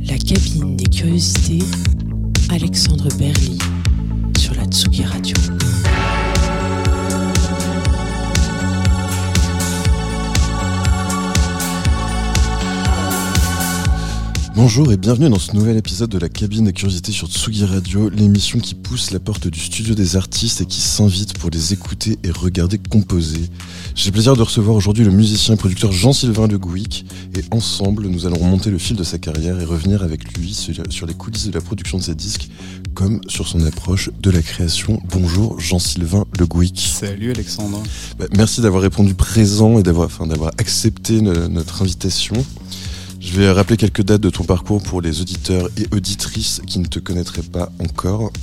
La cabine des curiosités, Alexandre Berly Bonjour et bienvenue dans ce nouvel épisode de la cabine des curiosités sur Tsugi Radio, l'émission qui pousse la porte du studio des artistes et qui s'invite pour les écouter et regarder composer. J'ai le plaisir de recevoir aujourd'hui le musicien et producteur Jean-Sylvain Le Gouic et ensemble nous allons remonter le fil de sa carrière et revenir avec lui sur les coulisses de la production de ses disques comme sur son approche de la création. Bonjour Jean-Sylvain Le Gouic. Salut Alexandre. Bah, merci d'avoir répondu présent et d'avoir enfin, d'avoir accepté notre invitation. Je vais rappeler quelques dates de ton parcours pour les auditeurs et auditrices qui ne te connaîtraient pas encore.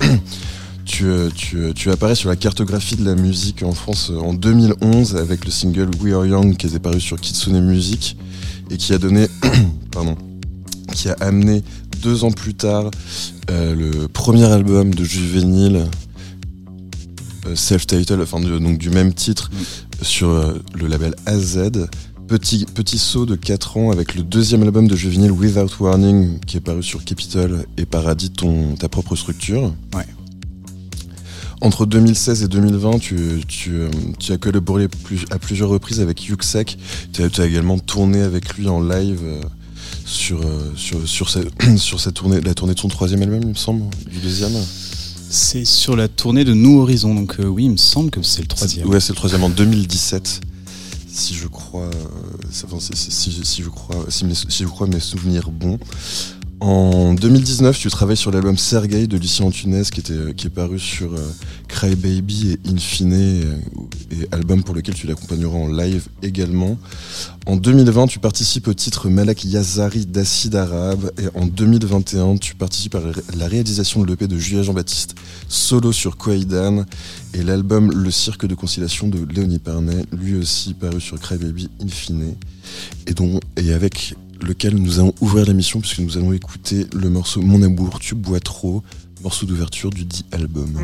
Tu, euh, tu, euh, tu apparais sur la cartographie de la musique en France euh, en 2011 avec le single We Are Young qui était paru sur Kitsune Music et qui a donné, pardon, qui a amené deux ans plus tard euh, le premier album de Juvénile, euh, self-title, enfin de- donc du même titre sur euh, le label AZ. Petit, petit saut de 4 ans avec le deuxième album de Juvenile Without Warning qui est paru sur Capitol et Paradis, ton, ta propre structure. Ouais. Entre 2016 et 2020, tu, tu, tu as collaboré plus- à plusieurs reprises avec Yuxek. Tu as, tu as également tourné avec lui en live euh, sur, euh, sur, sur, sa, sur sa tournée, la tournée de son troisième album, il me semble, du deuxième. C'est sur la tournée de Nous Horizons, donc euh, oui, il me semble que c'est le troisième. Ouais, c'est le troisième en 2017. Si je crois, euh, si- si- si je crois, si, mes- si je crois mes souvenirs bons. En 2019, tu travailles sur l'album Sergei de Lucien Antunes qui, est paru sur euh, Cry Baby et Infine, euh, et album pour lequel tu l'accompagneras en live également. En 2020, tu participes au titre Malak Yazari d'Acide Arabe, et en 2021, tu participes à la ré- la réalisation de l'EP de Julia Jean-Baptiste, solo sur Kwaidan, et l'album Le Cirque de Conciliation de Léonie Pernet, lui aussi paru sur Crybaby Infine, et, et avec lequel nous allons ouvrir l'émission puisque nous allons écouter le morceau Mon amour, tu bois trop, morceau d'ouverture du dit album.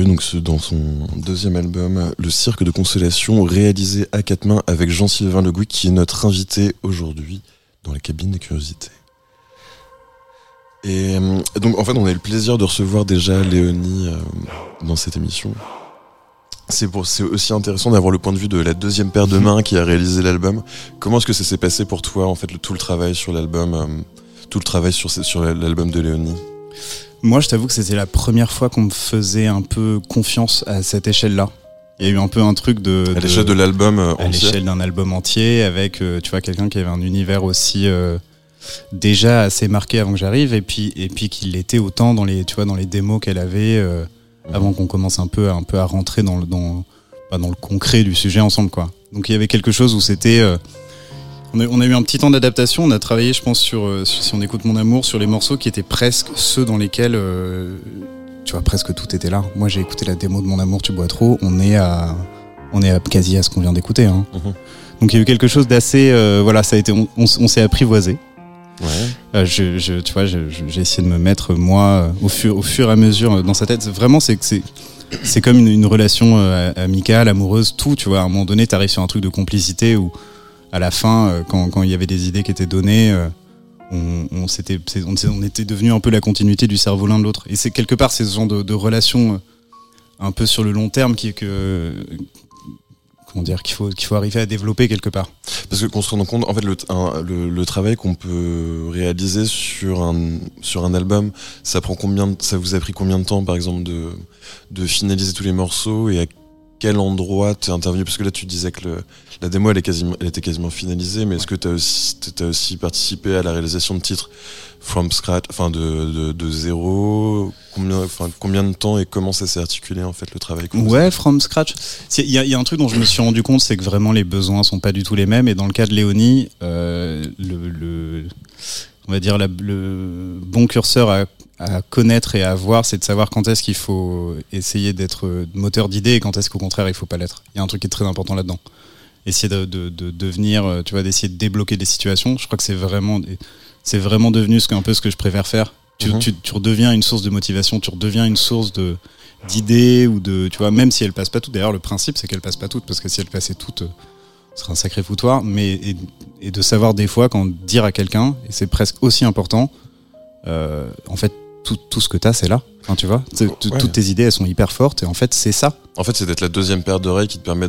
Paru donc dans son deuxième album, Le Cirque de Consolation, réalisé à quatre mains avec Jean-Sylvain Le Gouy, qui est notre invité aujourd'hui dans la cabine des curiosités. Et euh, donc en fait, on a eu le plaisir de recevoir déjà Léonie euh, dans cette émission. C'est aussi intéressant d'avoir le point de vue de la deuxième paire de mains qui a réalisé l'album. Comment est-ce que ça s'est passé pour toi, en fait, le, tout le travail sur l'album, euh, tout le travail sur l'album de Léonie? Moi, je t'avoue que c'était la première fois qu'on me faisait un peu confiance à cette échelle-là. Il y a eu un peu un truc de. À l'échelle de l'album euh, à entier. l'échelle d'un album entier avec euh, tu vois quelqu'un qui avait un univers aussi euh, déjà assez marqué avant que j'arrive et puis et puis qu'il l'était autant dans les tu vois dans les démos qu'elle avait euh, Mhm. avant qu'on commence un peu un peu à rentrer dans le dans dans le concret du sujet ensemble quoi donc il y avait quelque chose où c'était euh, on a, on a eu un petit temps d'adaptation on a travaillé je pense sur, euh, sur- si on écoute mon amour sur les morceaux qui étaient presque ceux dans lesquels euh, tu vois presque tout était là moi j'ai écouté la démo de mon amour tu bois trop on est à on est à, quasi à ce qu'on vient d'écouter hein. Mhm. Donc il y a eu quelque chose d'assez, euh, voilà, ça a été, on, on s- on s'est apprivoisé. Ouais. Euh, je, je, tu vois, j'ai essayé de me mettre moi euh, au fur, au fur et à mesure euh, dans sa tête. Vraiment, c'est que c'est, c'est comme une, une relation euh, amicale, amoureuse, tout. Tu vois, à un moment donné, t'arrives sur un truc de complicité où, à la fin, euh, quand, quand il y avait des idées qui étaient données, euh, on, c'est- on, était devenu un peu la continuité du cerveau l'un de l'autre. Et c'est quelque part, c'est ce genre de, de relation euh, un peu sur le long terme qui que comment dire qu'il faut qu'il faut arriver à développer quelque part. Parce que qu'on se rende compte, en fait, le, travail qu'on peut réaliser sur un sur un album, ça prend combien, ça vous a pris combien de temps, par exemple, de finaliser tous les morceaux et quel endroit t'es intervenu? Parce que là, tu disais que la démo, elle était quasiment finalisée, mais est-ce que t'as aussi t'as aussi participé à la réalisation de titres from scratch, enfin de, de, zéro? Combien, combien de temps et comment ça s'est articulé en fait le travail Ouais, from scratch. Il y, a- un truc dont je me suis rendu compte, c'est que vraiment les besoins sont pas du tout les mêmes. Et dans le cas de Léonie, euh, le, on va dire le bon curseur à, à connaître et à voir, c'est de savoir quand est-ce qu'il faut essayer d'être moteur d'idée et quand est-ce qu'au contraire il faut pas l'être. Il y a un truc qui est très important là-dedans. Essayer de, de, de devenir, euh, tu vois, d'essayer de débloquer des situations. Je crois que c'est vraiment, c'est vraiment devenu ce un peu ce que je préfère faire. Tu, Mhm. tu, tu redeviens une source de motivation, tu redeviens une source de d'idées ou de, tu vois, même si elles passent pas toutes. D'ailleurs, le principe c'est qu'elles passent pas toutes parce que si elles passaient toutes, euh, ce serait un sacré foutoir. Mais et, et de savoir des fois quand dire à quelqu'un, et c'est presque aussi important. euh, en fait, tout, tout ce que t'as, c'est là. Enfin, tu vois, C'est- t- toutes tes idées, elles sont hyper fortes. Et en fait, c'est ça. En fait, c'est d'être la deuxième paire d'oreilles qui te permet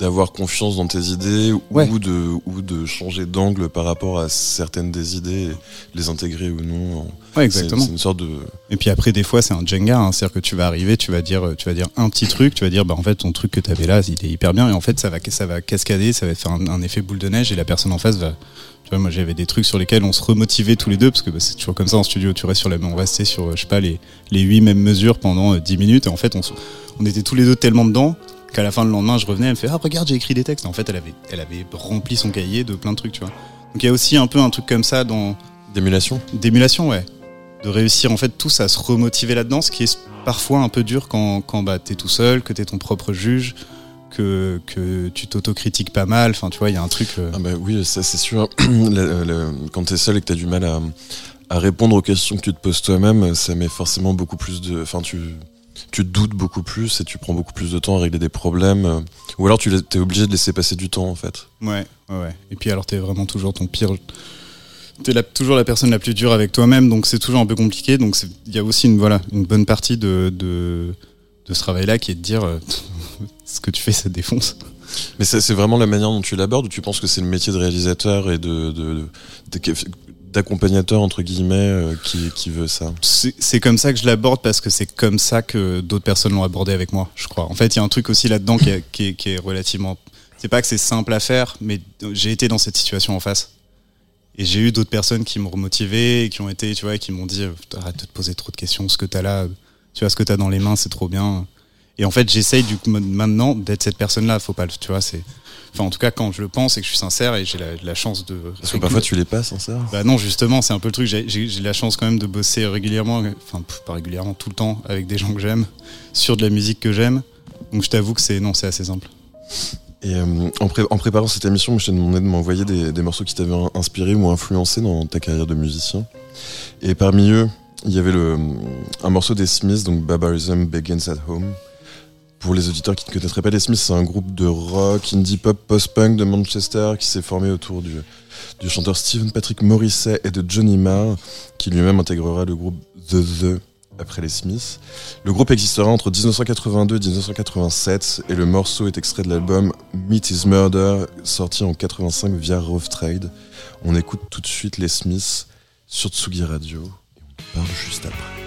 d'avoir confiance dans tes idées Ouais. ou de ou de changer d'angle par rapport à certaines des idées, et les intégrer ou non. Ouais, C'est- exactement. C'est une sorte de Et puis après, des fois, c'est un Jenga. hein. C'est-à-dire que tu vas arriver, tu vas dire, tu vas dire un petit truc, tu vas dire, bah en fait, ton truc que t'avais là, il est hyper bien. Et en fait, ça va, ça va cascader, ça va faire un, un effet boule de neige et la personne en face va. Tu vois, moi, j'avais des trucs sur lesquels on se remotivait tous les deux parce que bah, c'est toujours comme ça en studio. Tu restes sur la, on restait sur, je sais pas, les les huit mêmes mesures pendant euh, 10 minutes. Et en fait, on, on était tous les deux tellement dedans qu'à la fin le lendemain, je revenais, elle me fait, ah regarde, j'ai écrit des textes. Et en fait, elle avait, elle avait rempli son cahier de plein de trucs, tu vois. Donc il y a aussi un peu un truc comme ça dans d'émulation. d'émulation, ouais. De réussir en fait tous à se remotiver là-dedans, ce qui est parfois un peu dur quand, quand bah, t'es tout seul, que t'es ton propre juge, que, que tu t'autocritiques pas mal. Enfin, tu vois, il y a un truc. euh, Ah bah oui, ça c'est sûr. Le- le- quand t'es seul et que t'as du mal à, à répondre aux questions que tu te poses toi-même, ça met forcément beaucoup plus de. Enfin, tu tu doutes beaucoup plus et tu prends beaucoup plus de temps à régler des problèmes. euh, Ou alors tu t'es obligé de laisser passer du temps en fait. Ouais, ouais, ouais. Et puis alors, t'es vraiment toujours ton pire. T'es la- toujours la personne la plus dure avec toi-même, donc c'est toujours un peu compliqué. Donc il y a aussi une voilà une bonne partie de de, de ce travail-là qui est de dire euh, ce que tu fais, ça te défonce. Mais c'est vraiment la manière dont tu l'abordes ou tu penses que c'est le métier de réalisateur et de, de- de- d'accompagnateur entre guillemets euh, qui, qui veut ça? C'est comme ça que je l'aborde parce que c'est comme ça que d'autres personnes l'ont abordé avec moi, je crois. En fait, il y a un truc aussi là-dedans qui, est- qui est- qui est relativement. C'est pas que c'est simple à faire, mais j'ai été dans cette situation en face. Et j'ai eu d'autres personnes qui m'ont remotivé, et qui ont été, tu vois, qui m'ont dit euh, arrête de te poser trop de questions, ce que t'as là, tu vois, ce que t'as dans les mains, c'est trop bien. Et en fait, j'essaye du coup maintenant d'être cette personne-là. Faut pas, tu vois, c'est. Enfin, en tout cas, quand je le pense et que je suis sincère et j'ai la, la chance de. Parce que parfois tu les passes, hein, ça Bah non, justement, c'est un peu le truc. J'ai la chance quand même de bosser régulièrement, enfin pas régulièrement, tout le temps avec des gens que j'aime, sur de la musique que j'aime. Donc je t'avoue que c'est non, c'est assez simple. Et euh, en, pré- en préparant cette émission, je t'ai demandé de m'envoyer des, des morceaux qui t'avaient inspiré ou influencé dans ta carrière de musicien. Et parmi eux, il y avait le, un morceau des Smiths, donc Barbarism Begins at Home. Pour les auditeurs qui ne connaîtraient pas les Smiths, c'est un groupe de rock, indie pop, post-punk de Manchester qui s'est formé autour du, chanteur Stephen Patrick Morrissey et de Johnny Marr, qui lui-même intégrera le groupe The The après les Smiths. Le groupe existera entre 1982 et 1987 et le morceau est extrait de l'album Meet Is Murder sorti en 85 via Rough Trade. On écoute tout de suite les Smiths sur Tsugi Radio parle juste après.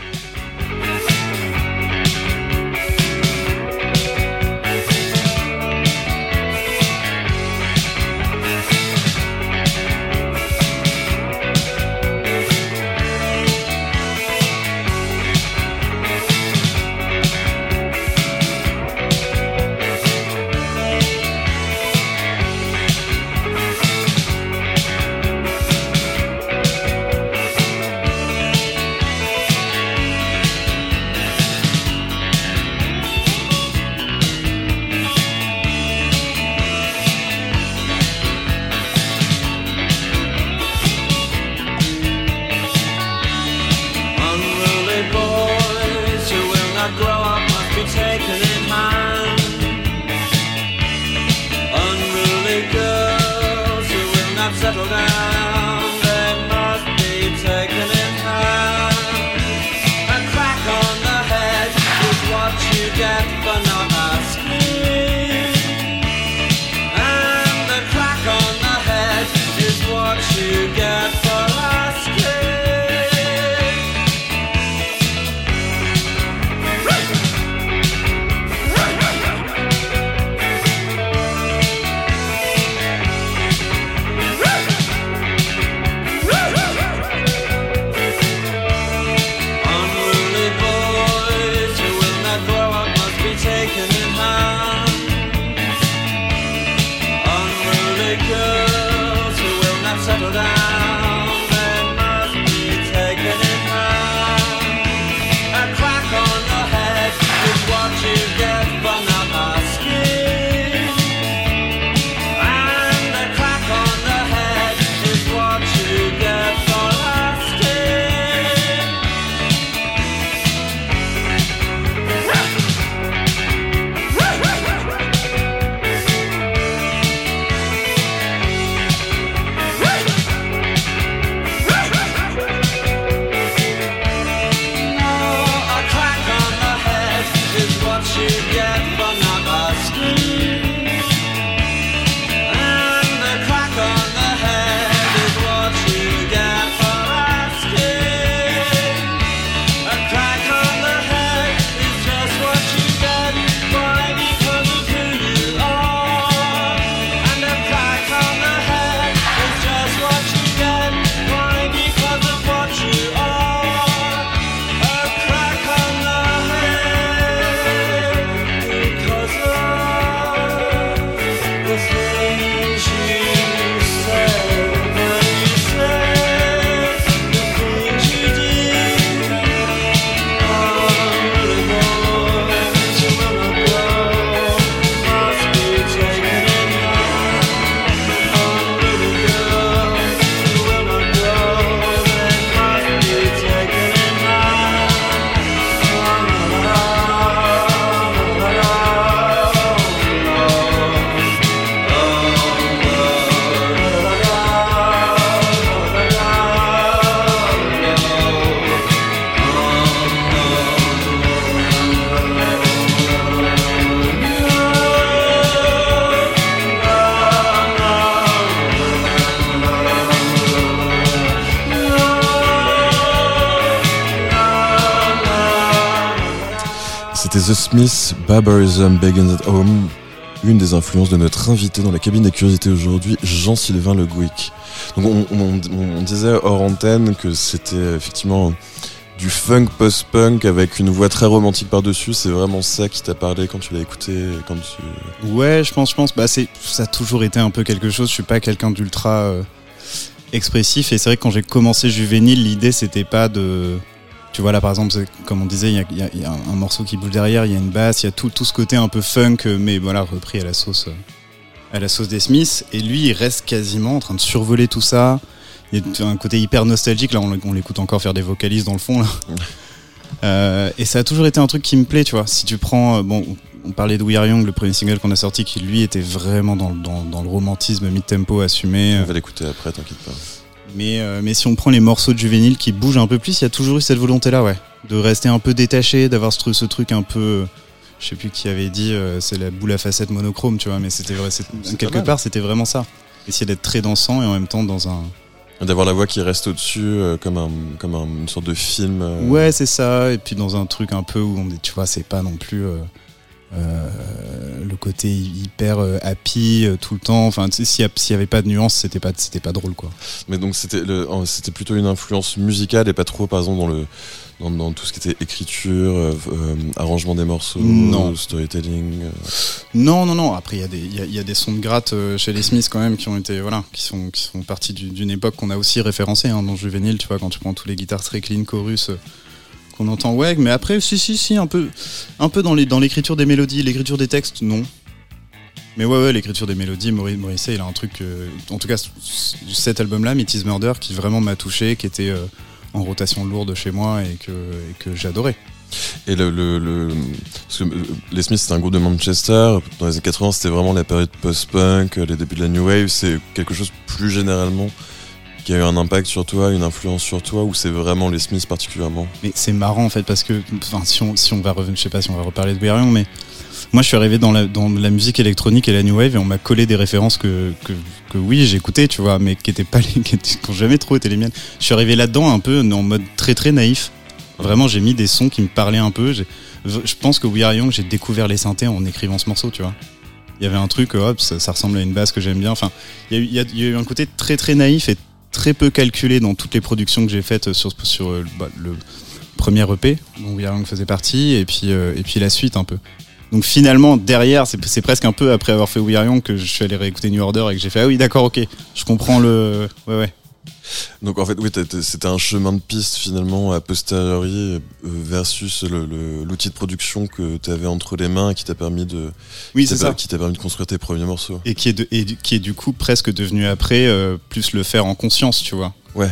Smiths, Barbarism Begins at Home, une des influences de notre invité dans la cabine des curiosités aujourd'hui, Jean-Sylvain Le Gouic. Donc on, on- on disait hors antenne que c'était effectivement du funk post-punk avec une voix très romantique par-dessus. C'est vraiment ça qui t'a parlé quand tu l'as écouté, quand tu... Ouais, je pense, je pense. Bah, c'est, ça a toujours été un peu quelque chose. Je suis pas quelqu'un d'ultra euh, expressif. Et c'est vrai que quand j'ai commencé juvénile, l'idée c'était pas de. Tu vois, là par exemple, comme on disait, il y a, y y un, morceau qui bouge derrière, il y a une basse, il y a tout, tout ce côté un peu funk, mais voilà, repris à la sauce, euh, à la sauce des Smiths. Et lui, il reste quasiment en train de survoler tout ça. il y a un côté hyper nostalgique. Là, on, on l'écoute encore faire des vocalises dans le fond. Là. Euh, et ça a toujours été un truc qui me plaît, tu vois. Si tu prends, euh, bon, on parlait de We Are Young, le premier single qu'on a sorti, qui lui était vraiment dans, dans, dans le romantisme mid-tempo assumé. On va l'écouter après, t'inquiète pas. Mais, euh, mais si on prend les morceaux de juvénile qui bougent un peu plus, il y a toujours eu cette volonté-là, ouais. De rester un peu détaché, d'avoir ce, truc- ce truc un peu. Je sais plus qui avait dit, euh, c'est la boule à facettes monochrome, tu vois, mais c'était vrai. Quelque part, c'était vraiment ça. Essayer d'être très dansant et en même temps dans un. D'avoir la voix qui reste au-dessus, euh, comme, un, comme un- une sorte de film. euh, Ouais, c'est ça. Et puis dans un truc un peu où on est, tu vois, c'est pas non plus. Euh, le côté hyper euh, happy euh, tout le temps. Enfin, tu sais, s'il y a- s'il y avait pas de nuance, c'était pas, c'était pas drôle, quoi. Mais donc c'était c'était plutôt une influence musicale et pas trop par exemple dans le dans, dans tout ce qui était écriture, euh, arrangement des morceaux, Non. storytelling. euh. Non, non, non. Après, il y, a des- il y, a- il y a des sons de gratte chez les Smiths quand même qui ont été, voilà, qui sont, qui sont partis du- d'une époque qu'on a aussi référencée hein, dans Juvénile. Tu vois, quand tu prends tous les guitares très clean, chorus qu'on entend, ouais. Mais après, si, si, si, un peu, un peu dans les, dans l'écriture des mélodies, l'écriture des textes, non. Mais ouais, ouais, l'écriture des mélodies, Maurice Morrissey, il a un truc, euh, en tout cas, cet album-là, Meet Is Murder, qui vraiment m'a touché, qui était euh, en rotation lourde chez moi et que, que j'adorais. Et le, le, le- parce que euh, les Smiths c'était un groupe de Manchester. Dans les années 80 c'était vraiment la période post-punk, les débuts de la new wave. C'est quelque chose plus généralement qui a eu un impact sur toi, une influence sur toi, ou c'est vraiment les Smiths particulièrement. Mais c'est marrant en fait parce que enfin, si on, si on va revenir, je sais pas si on va reparler de Young, mais moi je suis arrivé dans la, dans la musique électronique et la new wave et on m'a collé des références que, que, que oui j'écoutais tu vois mais qui étaient pas qui étaient- qui ont jamais trop été les miennes. Je suis arrivé là-dedans un peu en mode très très naïf. Vraiment j'ai mis des sons qui me parlaient un peu. Je pense que We Are Young j'ai découvert les synthés en écrivant ce morceau tu vois. Il y avait un truc hop ça, ressemble à une basse que j'aime bien. Enfin il y, y a eu un côté très très naïf et très peu calculé dans toutes les productions que j'ai faites sur, euh, bah, le premier EP dont Young faisait partie et puis euh, et puis la suite un peu. Donc finalement derrière c'est c'est presque un peu après avoir fait We Are que je suis allé réécouter New Order et que j'ai fait ah oui d'accord ok je comprends le ouais ouais Donc en fait, oui, c'était un chemin de piste finalement a posteriori euh, versus le- le- l'outil de production que tu avais entre les mains et qui t'a permis de oui qui c'est t'a- ça qui t'a permis de construire tes premiers morceaux. et qui est de- et qui est du coup presque devenu après euh, plus le faire en conscience tu vois Ouais.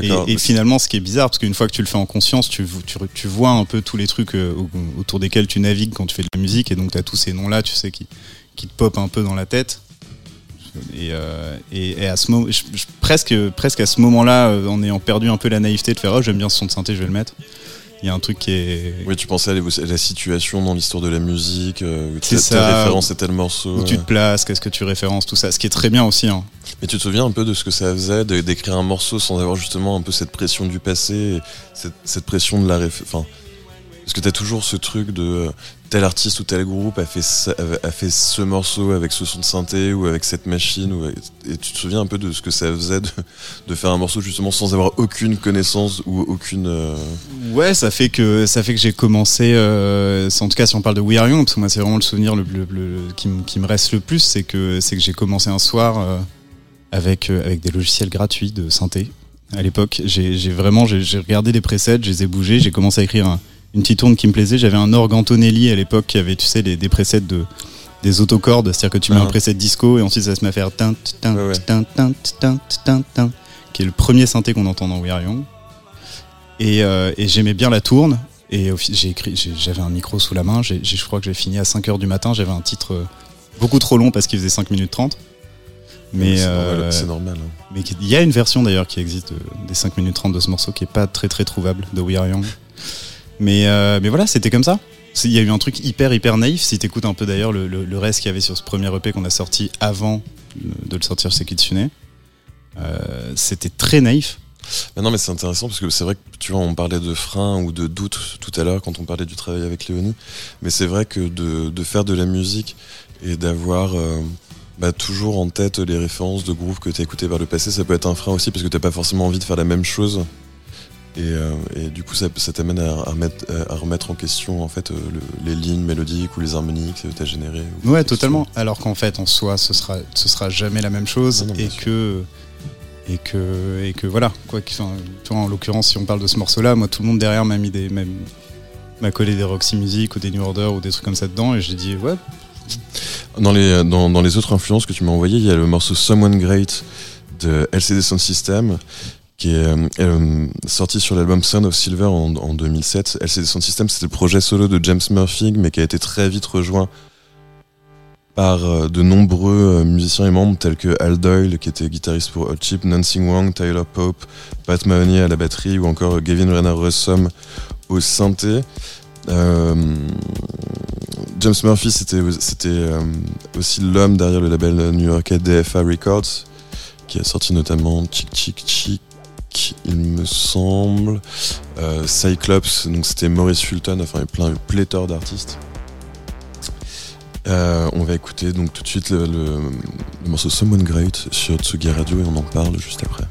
Et, D'accord. et finalement, ce qui est bizarre, parce qu'une fois que tu le fais en conscience, tu, tu, tu vois un peu tous les trucs euh, au- autour desquels tu navigues quand tu fais de la musique, et donc tu as tous ces noms-là, tu sais, qui, qui te pop un peu dans la tête. Et, euh, et, et à ce moment, je- je- presque, presque à ce moment-là, euh, en ayant perdu un peu la naïveté de faire oh j'aime bien ce son de synthé, je vais le mettre. Il y a un truc qui est Oui, tu pensais à la situation dans l'histoire de la musique, euh, où C'est t'as- ça. t'as référence à tel morceau. où tu te places, qu'est-ce que tu références, tout ça, ce qui est très bien aussi. Hein. Mais tu te souviens un peu de ce que ça faisait d'écrire un morceau sans avoir justement un peu cette pression du passé, et cette, cette pression de la réf... Enfin, parce que t'as toujours ce truc de tel artiste ou tel groupe a fait, ce morceau avec ce son de synthé ou avec cette machine. Ou, et tu te souviens un peu de ce que ça faisait de, faire un morceau justement sans avoir aucune connaissance ou aucune. euh, Ouais, ça fait que ça fait que j'ai commencé. Euh, en tout cas, si on parle de We Are Young, parce que moi, c'est vraiment le souvenir le, le- le- qui, me- reste le plus, c'est que c'est que j'ai commencé un soir euh, avec des logiciels gratuits de synthé. À l'époque, j'ai vraiment j'ai regardé des presets, je les ai bougés, j'ai commencé à écrire un- une petite tourne qui me plaisait. J'avais un orgue Antonelli à l'époque qui avait, tu sais, des, des presets de des autocordes, c'est-à-dire que tu mets Ah. un preset disco et ensuite ça se met à faire tin tin Ouais, ouais. tin tin tin tin tin, qui est le premier synthé qu'on entend dans We Are Young. Et, euh, et j'aimais bien la tourne. Et j'ai écrit, j'avais un micro sous la main. Je crois que j'ai fini à 5 heures du matin. J'avais un titre euh, beaucoup trop long parce qu'il faisait 5 minutes 30. Mais c'est euh, normal. hein. mais il y a une version d'ailleurs qui existe de- des 5 minutes 30 de ce morceau qui est pas très très trouvable de We Are Young. Mais, euh, mais voilà, c'était comme ça. Il y a eu un truc hyper hyper naïf. Si t'écoutes un peu d'ailleurs le, reste qu'il y avait sur ce premier EP qu'on a sorti avant de le sortir chez Kitsune, euh, c'était très naïf. Mais non, mais c'est intéressant parce que c'est vrai que tu vois, on parlait de frein ou de doute tout à l'heure quand on parlait du travail avec Léonie. Mais c'est vrai que de, faire de la musique et d'avoir euh, bah, toujours en tête les références de groupes que tu as écoutés par le passé, ça peut être un frein aussi parce que t'as pas forcément envie de faire la même chose. Et, euh, et du coup, ça, ça t'amène à, à remettre, à remettre en question en fait euh, le- les lignes mélodiques ou les harmoniques que tu as générées. ou Ouais, totalement. Alors qu'en fait, en soi, ce sera, ce sera jamais la même chose non, et que et que et que voilà. Quoi enfin, en l'occurrence, si on parle de ce morceau-là, moi, tout le monde derrière m'a mis des m'a collé des Roxy Music ou des New Order ou des trucs comme ça dedans et j'ai dit ouais. Dans les, dans, dans les autres influences que tu m'as envoyées, il y a le morceau Someone Great de LCD Sound System qui est euh, euh, sorti sur l'album Sound of Silver en, en 2007. LCD Sound System, c'était le projet solo de James Murphy, mais qui a été très vite rejoint par euh, de nombreux euh, musiciens et membres tels que Al Doyle, qui était guitariste pour Hot Chip, Nancy Wang, Tyler Pope, Pat Mahoney à la batterie, ou encore Gavin Renner Russom au synthé. James Murphy, c'était aussi l'homme derrière le label new-yorkais DFA Records, qui a sorti notamment Chick Chick Chick, il me semble, euh, Cyclops, donc c'était Maurice Fulton, enfin plein, pléthore d'artistes. Euh, on va écouter donc tout de suite le, le- le morceau Someone Great sur Tsugi Radio et on en parle juste après.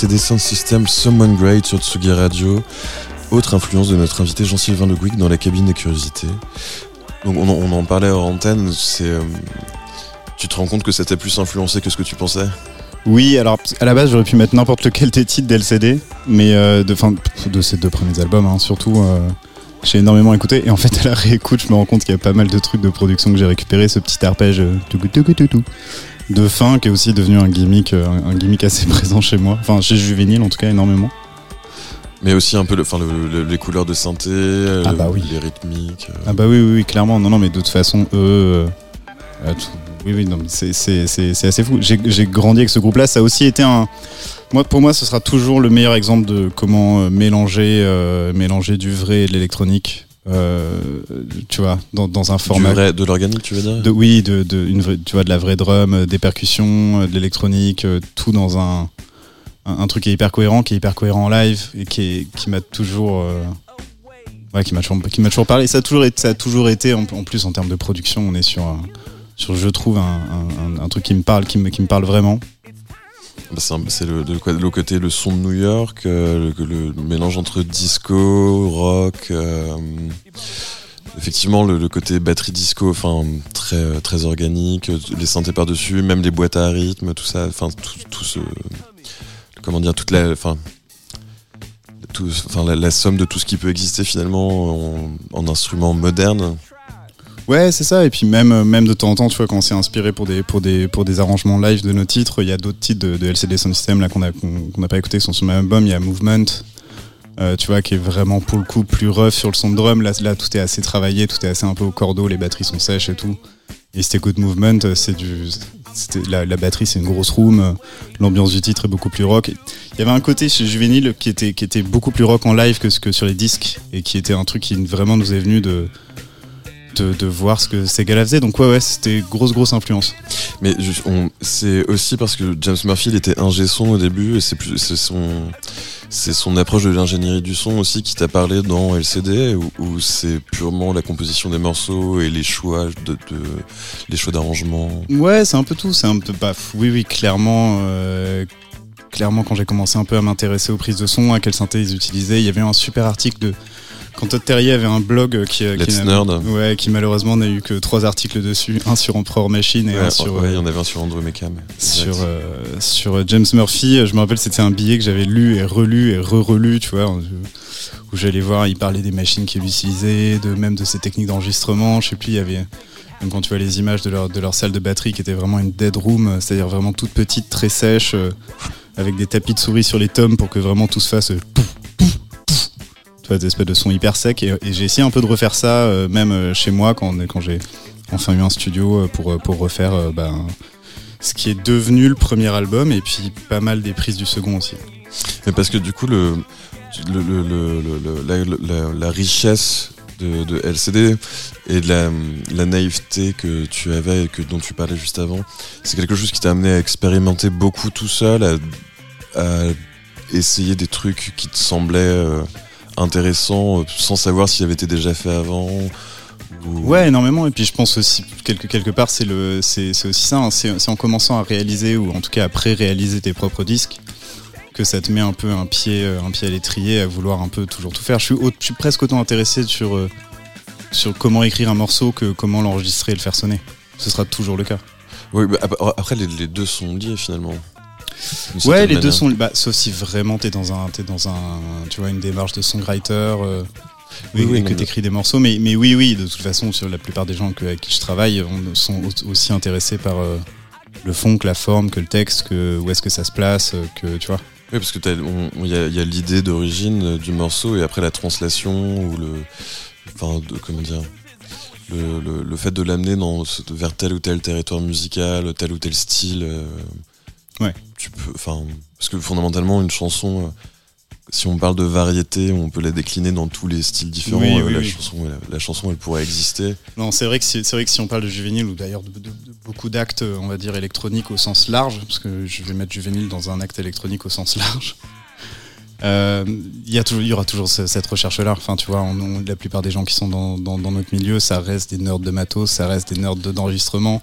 LCD Sound System, Someone Great sur Tsugi Radio. Autre influence de notre invité Jean-Sylvain Le Gouic dans la cabine des curiosités. Donc on en, parlait en antenne, euh, tu te rends compte que ça t'a plus influencé que ce que tu pensais? Oui, alors à la base j'aurais pu mettre n'importe lequel des titres d'LCD, mais euh, de, fin, ces deux premiers albums, hein, surtout, euh, j'ai énormément écouté. Et en fait, à la réécoute, je me rends compte qu'il y a pas mal de trucs de production que j'ai récupéré, ce petit arpège euh, de fin qui est aussi devenu un gimmick, euh, un gimmick assez présent chez moi, enfin chez Juvénile en tout cas énormément. Mais aussi un peu le, enfin, le- le- les couleurs de synthé, euh, Ah bah oui. les rythmiques. euh. Ah bah oui, oui, oui, clairement. Non, non, mais de toute façon, eux. euh, tout- oui, oui, non, c'est- assez fou. J'ai j'ai grandi avec ce groupe-là. Ça a aussi été un. Moi, pour moi, ce sera toujours le meilleur exemple de comment euh, mélanger, euh, mélanger du vrai et de l'électronique. euh, tu vois, dans, dans un Du format. vrai- de l'organique, tu veux dire? De, oui, de, de, une vraie- tu vois, de la vraie drum, euh, des percussions, euh, de l'électronique, tout dans un, un, un truc qui est hyper cohérent, qui est hyper cohérent en live et qui, est- qui m'a toujours, euh, ouais, qui m'a toujours, qui m'a toujours parlé. Ça a toujours été, ça a toujours été en, en plus en termes de production, on est sur, sur je trouve un, un- un- un truc qui me parle, qui me, qui me parle vraiment. Bah, c'est le, côté le son de New York, euh, le, mélange entre disco, rock, euh, effectivement le, côté batterie disco, enfin très très organique, euh, les synthés par dessus, même les boîtes à rythme, tout ça, enfin tout, tout ce, comment dire, toute la, enfin tout- la somme de tout ce qui peut exister finalement en, en instruments modernes. Ouais, c'est ça. Et puis même, euh, même de temps en temps, tu vois, quand on s'est inspiré pour des, pour des, pour des arrangements live de nos titres, il y a d'autres titres de, LCD Sound System là qu'on a, qu'on n'a pas écouté, qui sont sur même album. Il y a Movement, euh, tu vois, qui est vraiment pour le coup plus rough sur le son de drum. Là, tout est assez travaillé, tout est assez un peu au cordeau, les batteries sont sèches et tout. Et si t'écoutes Movement, euh, c'est du, la, la batterie, c'est une grosse room. L'ambiance du titre est beaucoup plus rock. Il y avait un côté chez Juvenile qui était, qui était beaucoup plus rock en live que que sur les disques et qui était un truc qui vraiment nous est venu de de, de voir ce que ces gars-là faisaient. Donc ouais, ouais, c'était grosse, grosse influence. Mais c'est aussi parce que James Murphy il était ingé son au début et c'est plus c'est son c'est son approche de l'ingénierie du son aussi qui t'a parlé dans LCD où, où c'est purement la composition des morceaux et les choix de, de les choix d'arrangement. Ouais, c'est un peu tout. C'est un peu, bah, oui, oui, clairement. euh, Clairement, quand j'ai commencé un peu à m'intéresser aux prises de son, à quelle synthé ils utilisaient, il y avait un super article de. Quand Todd Terrier avait un blog qui, qui, n'a- Nerd. ouais, qui malheureusement n'a eu que trois articles dessus, un sur Emperor Machine et Ouais, un sur, ouais, il y euh, en avait un sur mais- sur, euh, sur James Murphy. Je me rappelle, c'était un billet que j'avais lu et relu et re-relu, tu vois, où j'allais voir, il parlait des machines qu'il utilisait, de même de ses techniques d'enregistrement. Je sais plus, il y avait même quand tu vois les images de leur, de leur salle de batterie qui était vraiment une dead room, c'est-à-dire vraiment toute petite, très sèche, euh, avec des tapis de souris sur les tomes pour que vraiment tout se fasse. euh, pouf. Des espèces de sons hyper secs. Et, j'ai essayé un peu de refaire ça, euh, même euh, chez moi, quand, quand j'ai enfin eu un studio euh, pour, pour refaire ben, ce qui est devenu le premier album, et puis pas mal des prises du second aussi. Mais parce que du coup, le, la, richesse de, LCD et de la, naïveté que tu avais et que, dont tu parlais juste avant, c'est quelque chose qui t'a amené à expérimenter beaucoup tout seul, à, essayer des trucs qui te semblaient intéressants euh, sans savoir s'ils avaient été déjà fait avant. ou- Ouais, énormément. Et puis je pense aussi, quelque, quelque part, c'est le, c'est, c'est aussi ça. hein. C'est, en commençant à réaliser, ou en tout cas à pré-réaliser tes propres disques, que ça te met un peu un pied, euh, un pied à l'étrier, à vouloir un peu toujours tout faire. Je suis, au- je suis presque autant intéressé sur, euh, sur comment écrire un morceau que comment l'enregistrer et le faire sonner. Ce sera toujours le cas. Oui, bah, ap- après, les, les deux sont liés finalement. Ouais, les deux sont. Bah, sauf si vraiment t'es dans un, t'es dans un, tu vois, une démarche de songwriter. euh, Oui, et oui, que t'écris des morceaux, mais, mais oui, oui, de toute façon, sur la plupart des gens que, avec qui je travaille on- sont au- aussi intéressés par euh, le fond, que la forme, que le texte, que où est-ce que ça se place, euh, que tu vois. Oui, parce que il y a, il y a l'idée d'origine euh, du morceau et après la translation ou le, enfin, de- comment dire, le, le, le fait de l'amener vers tel ou tel territoire musical, tel ou tel style. euh, Ouais. Tu peux, enfin, parce que fondamentalement une chanson, euh, si on parle de variété, on peut la décliner dans tous les styles différents. Oui, euh, oui, la oui. chanson, elle, la chanson, elle pourrait exister. Non, c'est vrai que si, c'est vrai que si on parle de juvénile ou d'ailleurs de, de- de beaucoup d'actes, on va dire électroniques au sens large, parce que je vais mettre juvénile dans un acte électronique au sens large. Euh, Il y, a toujours- il y aura toujours ce- cette recherche-là. Enfin, tu vois, on- on- la plupart des gens qui sont dans, dans, dans notre milieu, ça reste des nerds de matos, ça reste des nerds de- d'enregistrement,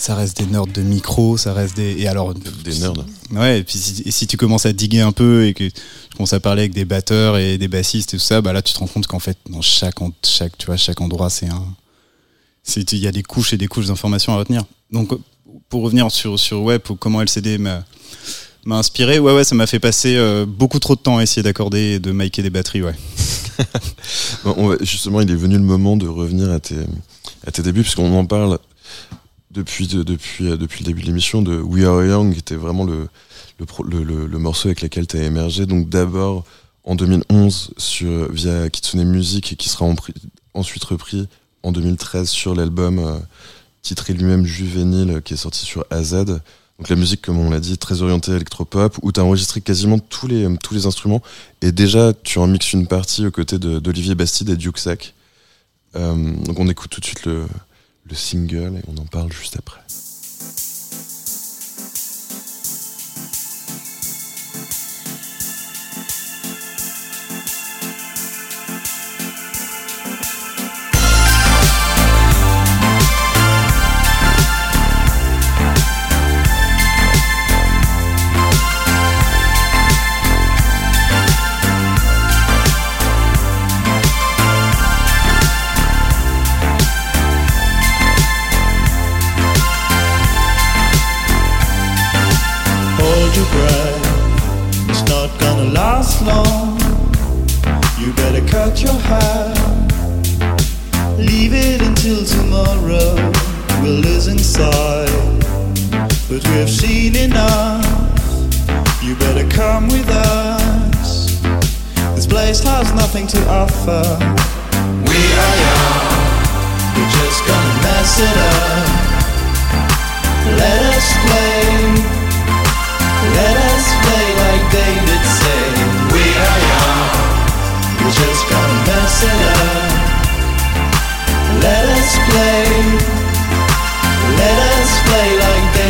ça reste des nerds de micro, ça reste des. Et alors, Des nerds. Ouais, et puis si, et si tu commences à diguer un peu et que tu commences à parler avec des batteurs et des bassistes et tout ça, bah là tu te rends compte qu'en fait dans chaque chaque tu vois chaque endroit c'est un il y a des couches et des couches d'informations à retenir. Donc pour revenir sur sur ouais pour comment LCD m'a inspiré, ouais ouais ça m'a fait passer euh, beaucoup trop de temps à essayer d'accorder et de micer des batteries, ouais. Bon, on va- justement, il est venu le moment de revenir à tes, à tes débuts, puisqu'on en parle depuis, de- depuis, euh, depuis le début de l'émission de We Are Young, qui était vraiment le, le, le, le- morceau avec lequel tu as émergé. Donc d'abord en 2011 sur, via Kitsune Music, et qui sera ensuite repris en 2013 sur l'album euh, titré lui-même Juvénile, qui est sorti sur AZ. Donc la musique, comme on l'a dit, très orientée électropop, où tu as enregistré quasiment tous les, tous les instruments. Et déjà, tu en mixes une partie aux côtés d'Olivier Bastide et Duke Sack. Euh, donc on écoute tout de suite le, le single et on en parle juste après. But we've seen enough. You better come with us. This place has nothing to offer. We are young, we're just gonna mess it up. Let us play. Let us play like David said. We are young. We're just gonna mess it up. Let us play. Let us play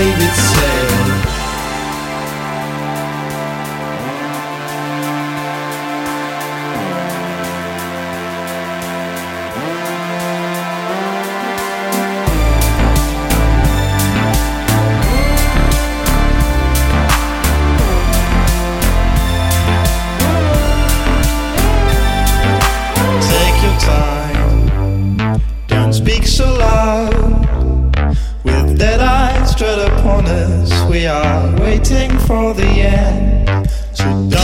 baby, we are waiting for the end. So don't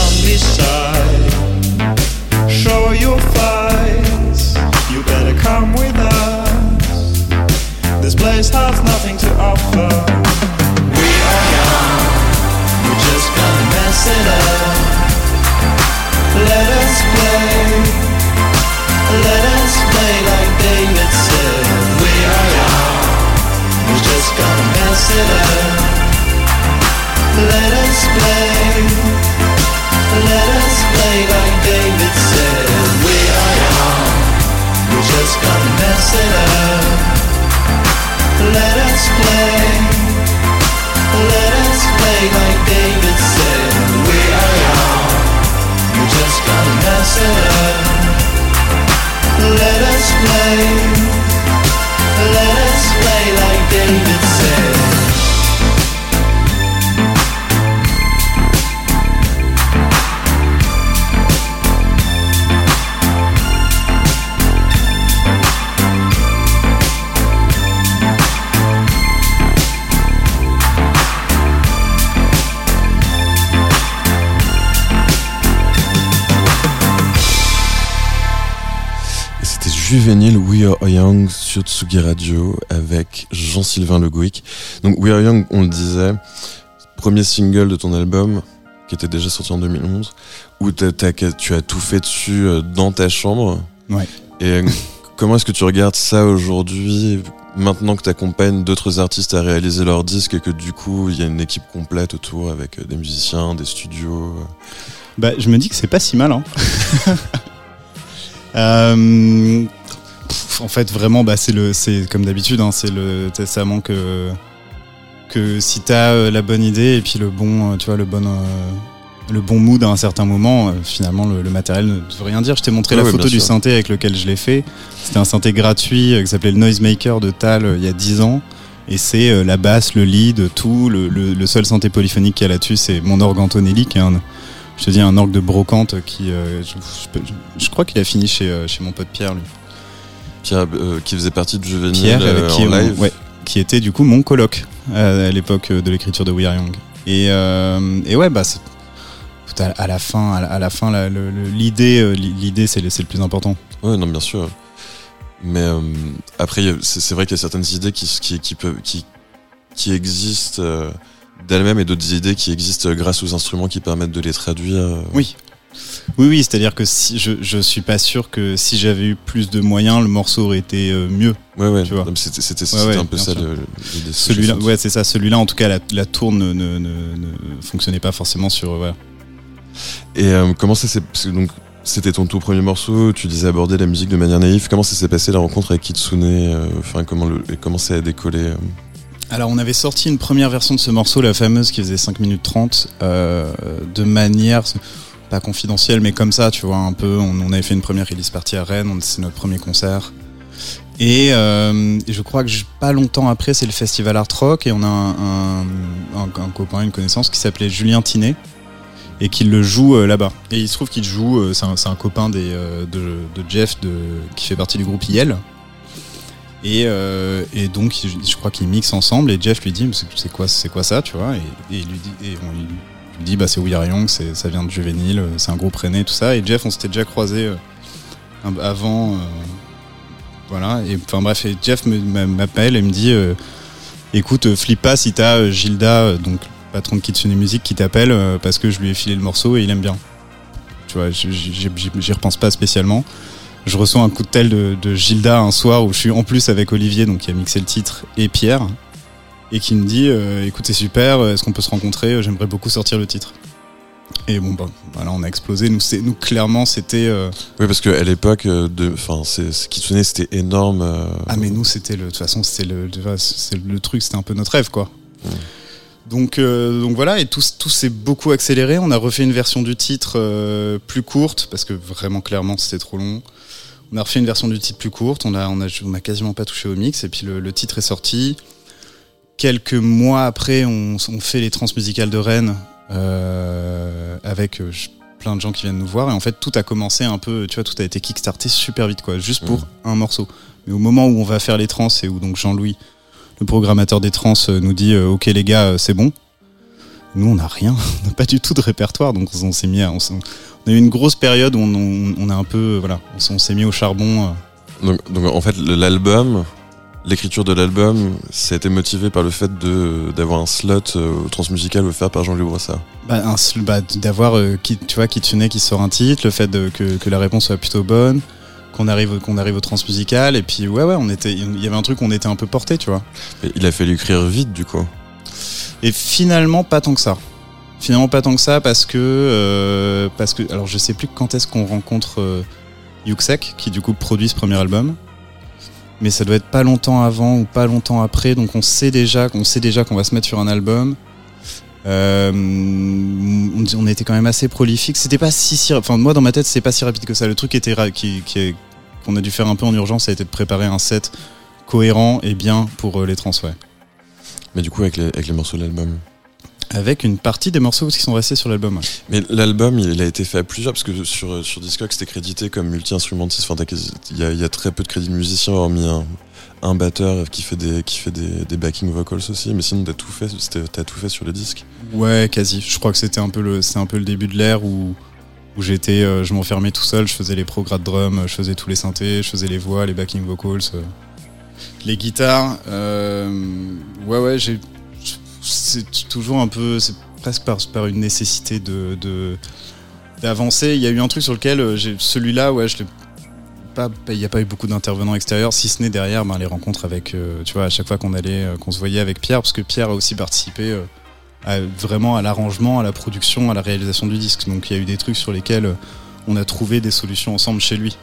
blame Juvénile We Are Young sur Tsugi Radio avec Jean-Sylvain Le Gouic. Donc We Are Young, on le disait, premier single de ton album qui était déjà sorti en 2011, où t'as- tu as tout fait dessus euh, dans ta chambre. Ouais. Et euh, comment est-ce que tu regardes ça aujourd'hui, maintenant que tu accompagnes d'autres artistes à réaliser leurs disques et que du coup il y a une équipe complète autour avec euh, des musiciens, des studios. Bah, je me dis que c'est pas si mal. Hein. Euh, en fait, vraiment, bah, c'est le, c'est comme d'habitude, hein, c'est le, manque que, que si t'as euh, la bonne idée et puis le bon, euh, tu vois, le bon, euh, le bon mood à un certain moment, finalement le, le matériel ne veut rien dire. Je t'ai montré Ouais, la photo du sûr. synthé avec lequel je l'ai fait. C'était un synthé gratuit qui s'appelait le Noisemaker de Tal il y a 10 ans. Et c'est la basse, le lead, tout. Le, le- le seul synthé polyphonique qu'il y a là-dessus, c'est mon orgue Antonelli, qui est un, je te dis, un orgue de brocante qui, euh, je, crois qu'il a fini chez, chez mon pote Pierre, lui. Euh, qui faisait partie du Juvenile Pierre, euh, qui en live. ouais, qui était du coup mon coloc euh, à l'époque de l'écriture de We Are Young. Et, et ouais, bah, c'est- à, la fin, à la, fin, l'idée, l'i- l'idée, c'est le, c'est le plus important. Ouais, non, bien sûr. Mais euh, après, c'est c'est vrai qu'il y a certaines idées qui, qui, qui peuvent, qui, qui existent euh, d'elles-mêmes et d'autres idées qui existent grâce aux instruments qui permettent de les traduire. Oui. Oui, oui, c'est-à-dire que si je, je suis pas sûr que si j'avais eu plus de moyens, le morceau aurait été euh, mieux. Ouais, ouais. C'était c'était- Ouais, c'était ouais, un peu ça le- l'idée. Celui-là, ouais, c'est ça. Celui-là, en tout cas, la, la tourne ne, ne, ne- ne fonctionnait pas forcément sur. euh, voilà. Et euh, comment ça s'est. donc, c'était ton tout premier morceau, tu disais aborder la musique de manière naïve. Comment ça s'est passé la rencontre avec Kitsune euh, Enfin, comment, le, et comment ça a décollé euh? Alors on avait sorti une première version de ce morceau, la fameuse qui faisait 5 minutes 30, euh, de manière pas confidentielle mais comme ça, tu vois, un peu. On, avait fait une première release party à Rennes, c'est notre premier concert. Et, euh, je crois que pas longtemps après, c'est le festival Art Rock et on a un, un, copain, une connaissance qui s'appelait Julien Tinet et qui le joue euh, là-bas. Et il se trouve qu'il joue, euh, c'est un, copain des, euh, de, Jeff de, qui fait partie du groupe IL. Et, et donc, je, crois qu'ils mixent ensemble. Et Jeff lui dit, c'est quoi, quoi ça, tu vois et, et lui dit, lui, lui dit, bah c'est We Are Young, ça vient de Juvenile, euh, c'est un groupe rennais, tout ça. Et Jeff, on s'était déjà croisé avant, euh, voilà. Et enfin bref, et Jeff m'appelle et me dit, euh, écoute, euh, flippe pas si t'as euh, Gilda, euh, donc patron de Kitsune Music, qui t'appelle euh, parce que je lui ai filé le morceau et il aime bien. Tu vois, j'y repense pas spécialement je reçois un coup de tel de, de Gilda un soir où je suis en plus avec Olivier, donc qui a mixé le titre, et Pierre, et qui me dit euh, écoute, c'est super, est-ce qu'on peut se rencontrer J'aimerais beaucoup sortir le titre. Et bon, bah, voilà, on a explosé. Nous, clairement, c'était. euh, Oui, parce qu'à l'époque, euh, de, enfin, c'est c'est- Kitsune, c'était énorme. euh, Ah, mais nous, c'était le. De toute façon, c'était le, le truc, c'était un peu notre rêve, quoi. Donc, euh, donc voilà, et tout, tout s'est beaucoup accéléré. On a refait une version du titre euh, plus courte, parce que vraiment, clairement, c'était trop long. On a refait une version du titre plus courte, on a, on a, on a quasiment pas touché au mix, et puis le, le titre est sorti. Quelques mois après, on, on fait les transmusicales de Rennes euh, avec euh, plein de gens qui viennent nous voir, et en fait, tout a commencé un peu, tu vois, tout a été kickstarté super vite, quoi, juste pour un morceau. Mais au moment où on va faire les trans et où donc Jean-Louis, le programmateur des trans, euh, nous dit euh, Ok, les gars, c'est bon. Nous, on n'a rien, on n'a pas du tout de répertoire, donc on s'est mis à. On, a eu une grosse période où on, a un peu. Voilà, on s'est- mis au charbon. euh. Donc, donc en fait, l'album, l'écriture de l'album, ça a été motivé par le fait d'avoir un slot euh, au transmusical offert par Jean-Louis Brossard. Bah, bah, d'avoir, euh, qui, tu vois, Kitsune qui sort un titre, le fait de- que, que la réponse soit plutôt bonne, qu'on arrive, qu'on arrive au transmusical, et puis ouais, ouais, on était, il y avait un truc où on était un peu porté, tu vois. Il a fallu écrire vite, du coup. Et finalement, pas tant que ça. Finalement, pas tant que ça parce que, euh, parce que, alors je sais plus quand est-ce qu'on rencontre euh, Yuxek, qui du coup produit ce premier album. Mais ça doit être pas longtemps avant ou pas longtemps après, donc on sait déjà qu'on sait déjà qu'on va se mettre sur un album. Euh, on, était quand même assez prolifique. C'était pas si, si, enfin moi dans ma tête c'est pas si rapide que ça. Le truc était qu'on a dû faire un peu en urgence, ça a été de préparer un set cohérent et bien pour euh, les trans, ouais. Mais du coup, avec les morceaux de l'album. Avec une partie des morceaux qui sont restés sur l'album. ouais. Mais l'album, il a été fait à plusieurs, parce que sur, sur Discog, c'était crédité comme multi-instrumentiste. Enfin, il y a, il y a très peu de crédits de musiciens, hormis un, un batteur qui fait des, qui fait des, des backing vocals aussi. Mais sinon, t'as tout fait, tout fait sur le disque. Ouais, quasi. Je crois que c'était un peu le, un peu le début de l'ère où, où j'étais, euh, je m'enfermais tout seul, je faisais les progrès de drum, je faisais tous les synthés, je faisais les voix, les backing vocals, euh, les guitares. euh, ouais, ouais, j'ai, c'est toujours un peu, c'est presque par, une nécessité d'avancer. Il y a eu un truc sur lequel euh, j'ai, celui-là, ouais, je il n'y a pas eu beaucoup d'intervenants extérieurs, si ce n'est derrière ben, les rencontres avec, euh, tu vois, à chaque fois qu'on allait, euh, qu'on se voyait avec Pierre, parce que Pierre a aussi participé vraiment à l'arrangement, à la production, à la réalisation du disque. Donc il y a eu des trucs sur lesquels on a trouvé des solutions ensemble chez lui.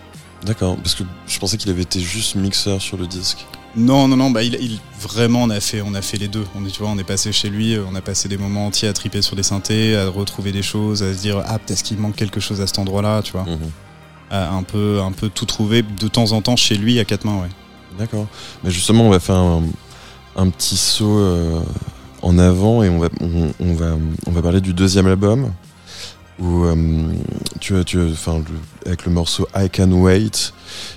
D'accord, parce que je pensais qu'il avait été juste mixeur sur le disque. Non, non, non, bah il, il- vraiment on a fait, on a fait les deux. On est, tu vois, on est passé chez lui, on a passé des moments entiers à triper sur des synthés, à retrouver des choses, à se dire ah peut-être qu'il manque quelque chose à cet endroit-là, tu vois, Mhm. à un peu, un peu tout trouver de temps en temps chez lui à quatre mains, ouais. D'accord. Mais justement, on va faire un, un petit saut euh, en avant et on va, on, on va, on va parler du deuxième album où euh, tu as, tu enfin, avec le morceau I Can Wait.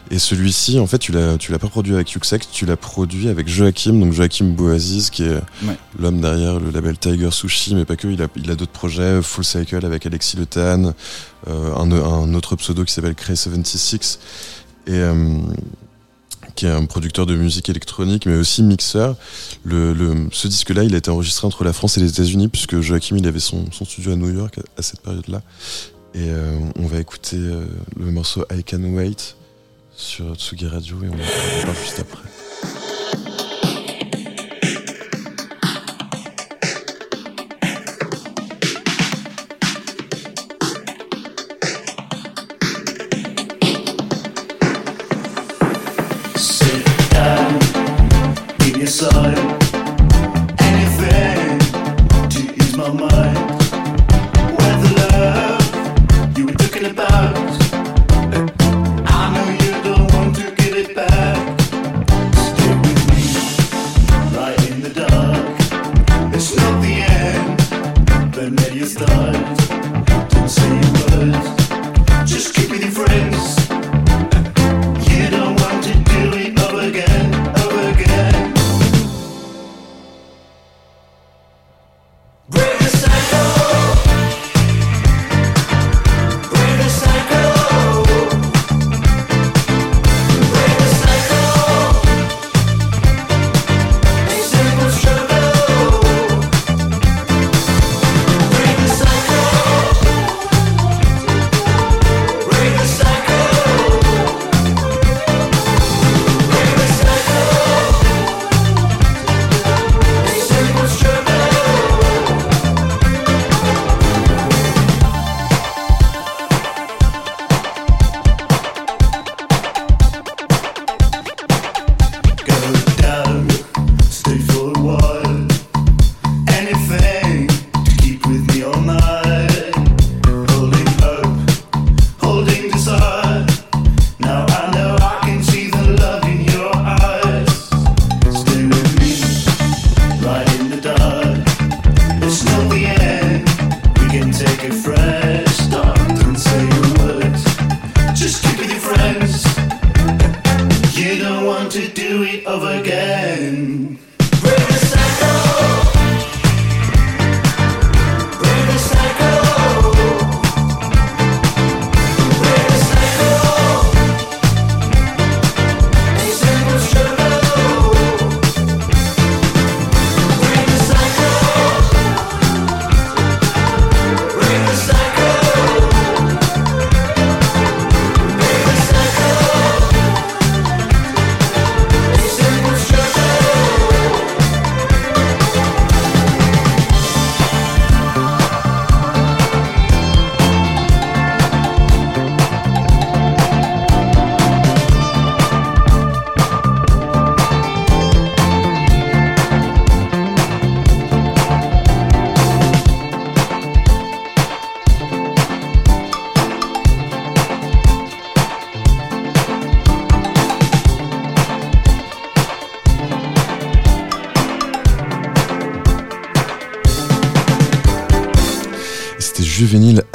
Et celui-ci, en fait, tu l'as, tu l'as pas produit avec Yuxek, tu l'as produit avec Joachim, donc Joachim Boaziz, qui est Ouais. l'homme derrière le label Tiger Sushi, mais pas que. Il a, il a d'autres projets, Full Cycle avec Alexis Le Tan, euh, un, un autre pseudo qui s'appelle Cray 76 et euh, qui est un producteur de musique électronique, mais aussi mixeur. Le, ce disque-là, il a été enregistré entre la France et les États-Unis, puisque Joachim, il avait son, son studio à New York à, à cette période-là. Et euh, on va écouter euh, le morceau I Can Wait sur Tsugi Radio et on en parle juste après. inside.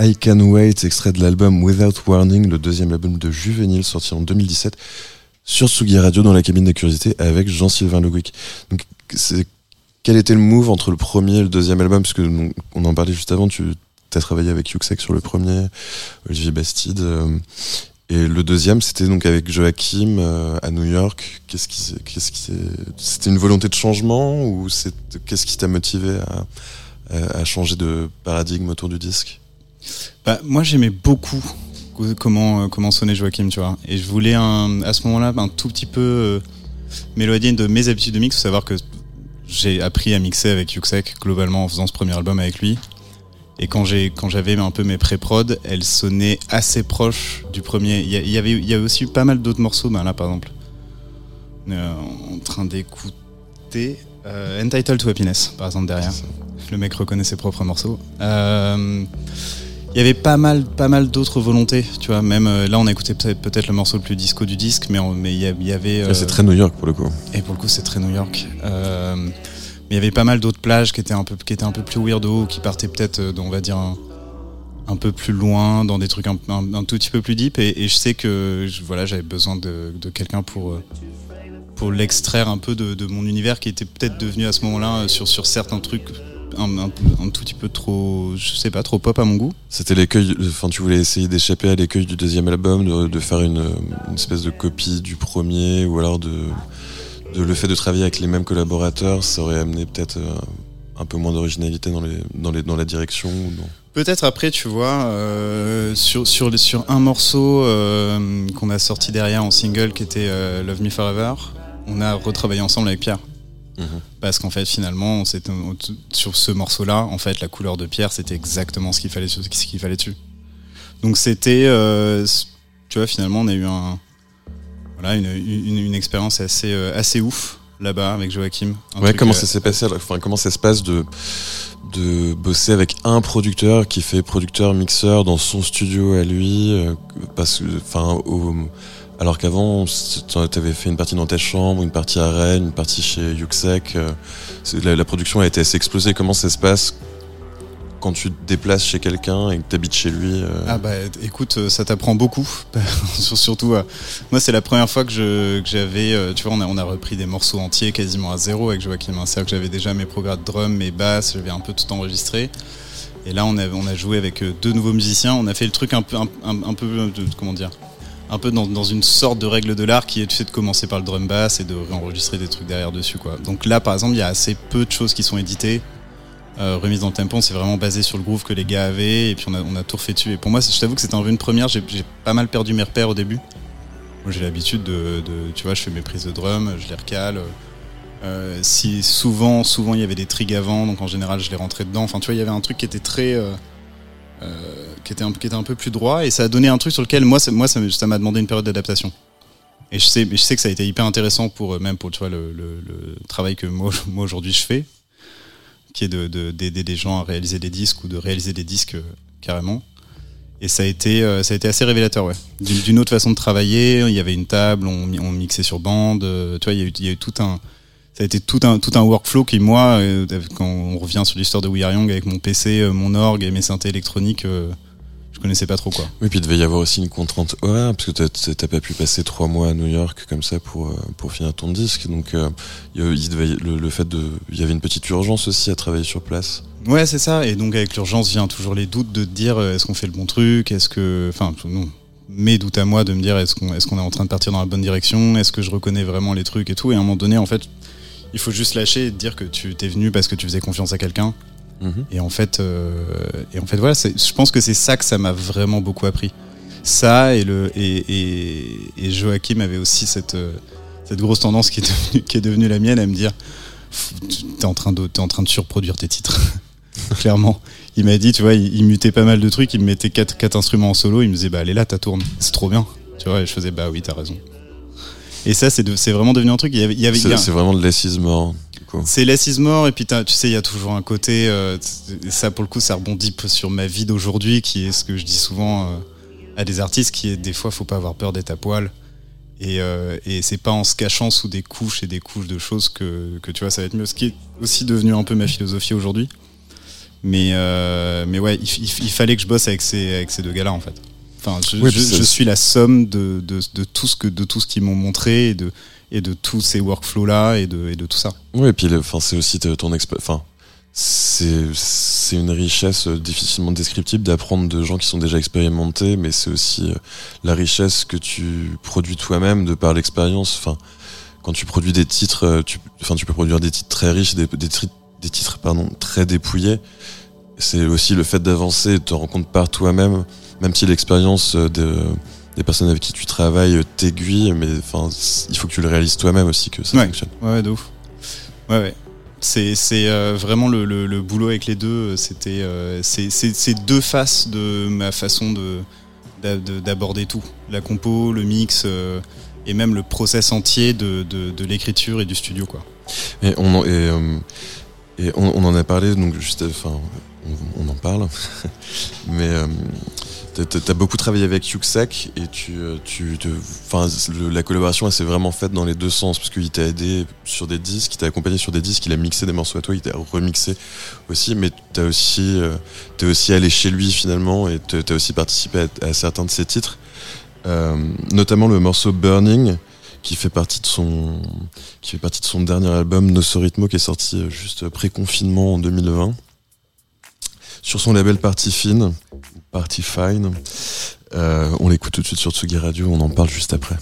I Can Wait, extrait de l'album Without Warning, le deuxième album de Juvenile sorti en 2017 sur Tsugi Radio dans la cabine de curiosité avec Jean-Sylvain Le Guic. Donc, c'est, quel était le move entre le premier et le deuxième album? Parce que on en parlait juste avant, tu as travaillé avec Yuxek sur le premier, Olivier Bastide. euh, et le deuxième, c'était donc avec Joachim euh, à New York. Qu'est-ce qui, c'était une volonté de changement ou qu'est-ce qui t'a motivé à changer de paradigme autour du disque? Bah, moi, j'aimais beaucoup co- comment, euh, comment sonnait Joachim, tu vois. Et je voulais un, à ce moment-là un tout petit peu euh, m'éloigner de mes habitudes de mix. Faut savoir que j'ai appris à mixer avec Yuxek globalement en faisant ce premier album avec lui. Et quand j'ai quand j'avais un peu mes pré-prod, elles sonnaient assez proches du premier. Il y, a- il y avait il y a aussi pas mal d'autres morceaux, ben là par exemple. Est en train d'écouter euh, Entitled to Happiness, par exemple, derrière. Le mec reconnaît ses propres morceaux. Euh, Il y avait pas mal, pas mal d'autres volontés, tu vois. Même euh, là, on a écouté peut-être le morceau le plus disco du disque, mais il y, avait. C'est euh, très New York pour le coup. et pour le coup, c'est très New York. Euh, mais il y avait pas mal d'autres plages qui étaient un peu, qui étaient un peu plus weirdo, qui partaient peut-être, on va dire, un, un peu plus loin, dans des trucs un, un- un tout petit peu plus deep. Et, et je sais que je- voilà, j'avais besoin de, de quelqu'un pour, pour l'extraire un peu de, de mon univers qui était peut-être devenu à ce moment-là, sur, sur certains trucs, un, un- un tout petit peu trop, je sais pas, trop pop à mon goût. C'était l'écueil, enfin tu voulais essayer d'échapper à l'écueil du deuxième album, de, de faire une, une espèce de copie du premier, ou alors de, de le fait de travailler avec les mêmes collaborateurs, ça aurait amené peut-être euh, un peu moins d'originalité dans, les, dans, les, dans la direction. ou dans- Peut-être après, tu vois, euh, sur, sur, les- sur un morceau euh, qu'on a sorti derrière en single qui était euh, Love Me Forever, on a retravaillé ensemble avec Pierre. Mhm. Parce qu'en fait, finalement, sur ce morceau-là, en fait, la couleur de Pierre, c'était exactement ce qu'il fallait, ce qu'il fallait dessus. Donc c'était, euh, tu vois, finalement, on a eu un, voilà, une, une, une expérience assez, euh, assez ouf là-bas avec Joachim. Ouais, comment euh, ça s'est passé Enfin, comment ça se passe de de bosser avec un producteur qui fait producteur mixeur dans son studio à lui parce que enfin au- alors qu'avant tu avais fait une partie dans ta chambre une partie à Rennes une partie chez Yuxek euh, la, production a été assez explosée comment ça se passe quand tu te déplaces chez quelqu'un et que tu habites chez lui euh, Ah bah écoute, euh, ça t'apprend beaucoup. Sur- Surtout, moi c'est la première fois que j'avais, tu vois, on a, on a repris des morceaux entiers quasiment à zéro avec Joachim. C'est-à-dire que j'avais déjà mes progrès de drum, mes basses, j'avais un peu tout enregistré. Et là on a, on a joué avec deux nouveaux musiciens. On a fait le truc un peu, un, peu, comment dire, un peu dans, une sorte de règle de l'art qui est de commencer par le drum bass et de réenregistrer des trucs derrière dessus quoi. Donc là par exemple il y a assez peu de choses qui sont éditées. Euh, remise dans le tempo, c'est vraiment basé sur le groove que les gars avaient et puis on a, tout refait dessus. Et pour moi, je t'avoue que c'était un peu une première. J'ai pas mal perdu mes repères au début. Moi, j'ai l'habitude de, de- tu vois, je fais mes prises de drum, je les recale. Euh, si souvent, souvent il y avait des trigs avant, donc en général je les rentrais dedans. Enfin, tu vois, il y avait un truc qui était très, euh, euh, qui était un, qui était un peu plus droit et ça a donné un truc sur lequel moi, moi, ça m'a demandé une période d'adaptation. Et je sais, je sais que ça a été hyper intéressant pour euh, même pour tu vois le, le- travail que moi, moi aujourd'hui je fais qui est de- de- d'aider des gens à réaliser des disques ou de réaliser des disques euh, carrément. Et ça a été, euh, ça a été assez révélateur, ouais. D'une autre façon de travailler, il y avait une table, on, mi- on mixait sur bande, tu vois, il y, a eu, il y a eu tout un, ça a été tout un, tout un workflow qui, moi, quand on revient sur l'histoire de We Are Young avec mon PC, mon orgue et mes synthés électroniques, connaissais pas trop quoi. Oui, puis il devait y avoir aussi une contrainte horaire, parce que t'as- pas pu passer trois mois à New York comme ça pour, euh, pour finir ton disque. Donc, euh, il devait le, le fait de. Il y avait une petite urgence aussi à travailler sur place. Ouais, c'est ça. Et donc avec l'urgence vient toujours les doutes de te dire euh, est-ce qu'on fait le bon truc, est-ce que, enfin non, mes doutes à moi de me dire est-ce qu'on est-ce qu'on est en train de partir dans la bonne direction, est-ce que je reconnais vraiment les trucs et tout? Et à un moment donné, en fait, il faut juste lâcher et te dire que tu t'es venu parce que tu faisais confiance à quelqu'un. Et en fait, euh, et en fait voilà, je pense que c'est ça que ça m'a vraiment beaucoup appris. Ça et le et, et, Joachim avait aussi cette euh, cette grosse tendance qui est devenue la mienne à me dire t'es en train de t'es en train de surproduire tes titres. Clairement, il m'a dit, tu vois, il, mutait pas mal de trucs, il me mettait quatre, quatre instruments en solo, il me disait bah allez là, ta tourne, c'est trop bien. Tu vois, et je faisais bah oui, t'as raison. Et ça, c'est vraiment devenu un truc. Il y avait, il C'est vraiment de less is c'est less is more et puis tu sais il y a toujours un côté euh, ça pour le coup ça rebondit p- sur ma vie d'aujourd'hui qui est ce que je dis souvent euh, à des artistes qui est des fois faut pas avoir peur d'être à poil. Et, euh, et c'est pas en se cachant sous des couches et des couches de choses que, que tu vois ça va être mieux. Ce qui est aussi devenu un peu ma philosophie aujourd'hui. Mais mais ouais il, fallait que je bosse avec ces avec ces deux gars là en fait. Enfin je, Oui, je- puis ça- je suis la somme de, de, de tout ce que de tout ce qu'ils m'ont montré et de et de tous ces workflows là et de, de tout ça Oui, et puis c'est aussi ton. Enfin, c'est une richesse euh, difficilement descriptible d'apprendre de gens qui sont déjà expérimentés, mais c'est aussi euh, la richesse que tu produis toi-même de par l'expérience. Enfin, quand tu produis des titres, euh, tu, enfin, tu peux produire des titres très riches, des, des, des titres pardon, très dépouillés. C'est aussi le fait d'avancer et de te rendre compte par toi-même, même si l'expérience de, des personnes avec qui tu travailles euh, t'aiguille, mais enfin, il faut que tu le réalises toi-même aussi que ça Ouais. fonctionne. Ouais, ouais, de ouf. Ouais, ouais. C'est, euh, vraiment le, le, le boulot avec les deux. euh, C'était, euh, c'est, deux faces de ma façon de, d'a- de- d'aborder tout. La compo, le mix, euh, et même le process entier de, de, l'écriture et du studio quoi. Et on en, et, et on, on en a parlé, donc juste, enfin, on, on en parle. Mais t'as- beaucoup travaillé avec Yuxek et tu, euh, tu, le- la collaboration s'est vraiment faite dans les deux sens parce qu'il t'a aidé sur des disques, il t'a accompagné sur des disques, il a mixé des morceaux à toi, il t'a remixé aussi, mais t'as aussi, euh, t'es aussi allé chez lui finalement et t'as aussi participé à, certains de ses titres, Euh, notamment le morceau Burning qui fait partie de son qui fait partie de son dernier album Nosorhythmo qui est sorti euh, juste pré-confinement en 2020 sur son label Party Fine Party Fine. Euh, on l'écoute tout de suite sur Tsugi Radio, on en parle juste après.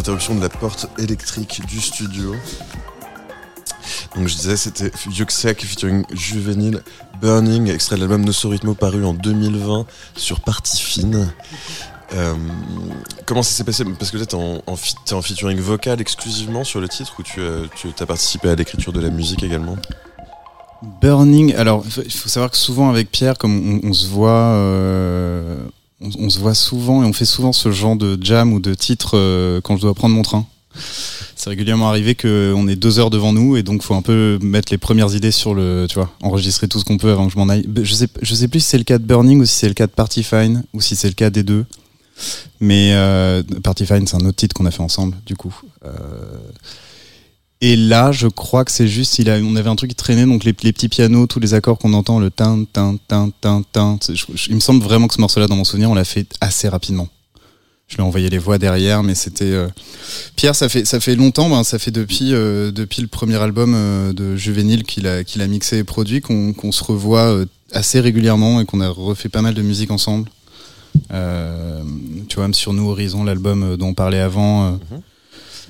Interruption de la porte électrique du studio. Donc je disais, c'était Yuxek featuring Juvenile Burning, extrait de l'album Nosso Ritmo paru en 2020 sur Partie Fine. Euh, comment ça s'est passé? Parce que là, t'es en, en, featuring vocal exclusivement sur le titre ou tu, as- tu as participé à l'écriture de la musique également? Burning, alors il faut- savoir que souvent avec Pierre, comme on, on se voit, euh, on, se voit souvent et on fait souvent ce genre de jam ou de titre euh, quand je dois prendre mon train. C'est régulièrement arrivé qu'on est deux heures devant nous et donc faut un peu mettre les premières idées sur le, tu vois, enregistrer tout ce qu'on peut avant que je m'en aille. Je sais, je sais plus si c'est le cas de Burning ou si c'est le cas de Party Fine ou si c'est le cas des deux. Mais euh, Party Fine, c'est un autre titre qu'on a fait ensemble, du coup. Euh, et là, je crois que c'est juste, il a, on avait un truc qui traînait, donc les, petits pianos, tous les accords qu'on entend, le tin, tin, tin, tin, tin. il me semble vraiment que ce morceau-là, dans mon souvenir, on l'a fait assez rapidement. Je lui ai envoyé les voix derrière, mais c'était. euh, Pierre, ça fait, ça fait longtemps, ben, ça fait depuis, euh, depuis le premier album euh, de Juvénile qu'il a, qu'il a mixé et produit, qu'on qu'on se revoit euh, assez régulièrement et qu'on a refait pas mal de musique ensemble. Euh, tu vois, même sur Nous Horizon, l'album dont on parlait avant. euh,